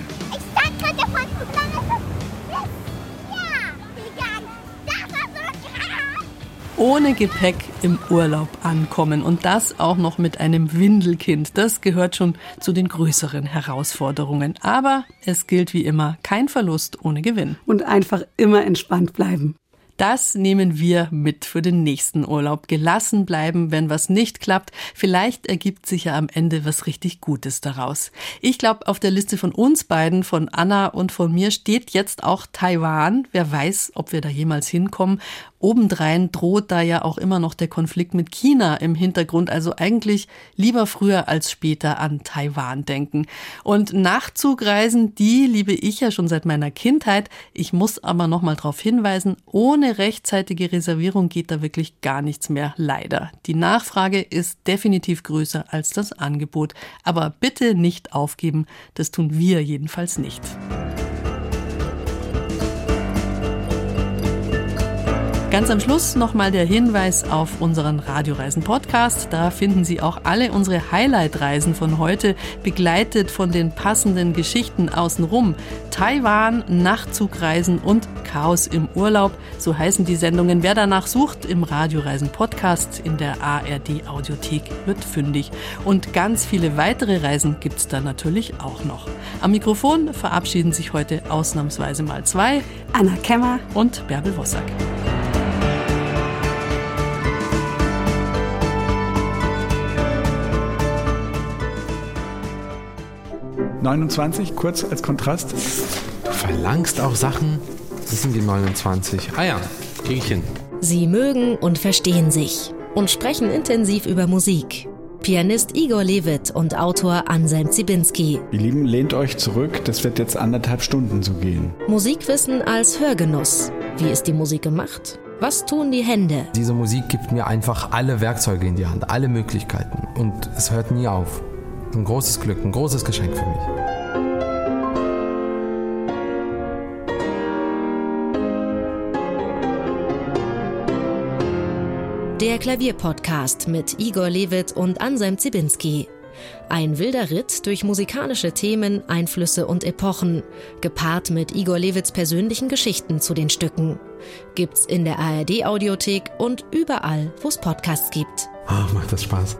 [SPEAKER 16] ohne Gepäck im Urlaub ankommen und das auch noch mit einem Windelkind. Das gehört schon zu den größeren Herausforderungen. Aber es gilt wie immer, kein Verlust ohne Gewinn.
[SPEAKER 5] Und einfach immer entspannt bleiben.
[SPEAKER 16] Das nehmen wir mit für den nächsten Urlaub. Gelassen bleiben, wenn was nicht klappt. Vielleicht ergibt sich ja am Ende was richtig Gutes daraus. Ich glaube, auf der Liste von uns beiden, von Anna und von mir, steht jetzt auch Taiwan. Wer weiß, ob wir da jemals hinkommen. Obendrein droht da ja auch immer noch der Konflikt mit China im Hintergrund, also eigentlich lieber früher als später an Taiwan denken. Und Nachtzugreisen, die liebe ich ja schon seit meiner Kindheit. Ich muss aber noch mal darauf hinweisen, ohne rechtzeitige Reservierung geht da wirklich gar nichts mehr, leider. Die Nachfrage ist definitiv größer als das Angebot. Aber bitte nicht aufgeben, das tun wir jedenfalls nicht. Ganz am Schluss nochmal der Hinweis auf unseren Radioreisen-Podcast. Da finden Sie auch alle unsere Highlight-Reisen von heute, begleitet von den passenden Geschichten außenrum. Taiwan, Nachtzugreisen und Chaos im Urlaub. So heißen die Sendungen. Wer danach sucht, im Radioreisen-Podcast in der ARD-Audiothek wird fündig. Und ganz viele weitere Reisen gibt es da natürlich auch noch. Am Mikrofon verabschieden sich heute ausnahmsweise mal zwei.
[SPEAKER 5] Anna Kemmer
[SPEAKER 16] und Bärbel Wossack.
[SPEAKER 23] 29, kurz als Kontrast.
[SPEAKER 24] Du verlangst auch Sachen. Das sind die 29. Ah ja, krieg ich hin.
[SPEAKER 25] Sie mögen und verstehen sich und sprechen intensiv über Musik. Pianist Igor Levit und Autor Anselm Zibinski.
[SPEAKER 23] Ihr Lieben, lehnt euch zurück, das wird jetzt anderthalb Stunden so gehen.
[SPEAKER 25] Musikwissen als Hörgenuss. Wie ist die Musik gemacht? Was tun die Hände?
[SPEAKER 24] Diese Musik gibt mir einfach alle Werkzeuge in die Hand, alle Möglichkeiten. Und es hört nie auf. Ein großes Glück, ein großes Geschenk für mich.
[SPEAKER 25] Der Klavierpodcast mit Igor Levit und Anselm Zibinski. Ein wilder Ritt durch musikalische Themen, Einflüsse und Epochen, gepaart mit Igor Levits persönlichen Geschichten zu den Stücken. Gibt's in der ARD Audiothek und überall, wo es Podcasts gibt.
[SPEAKER 24] Oh, macht das Spaß.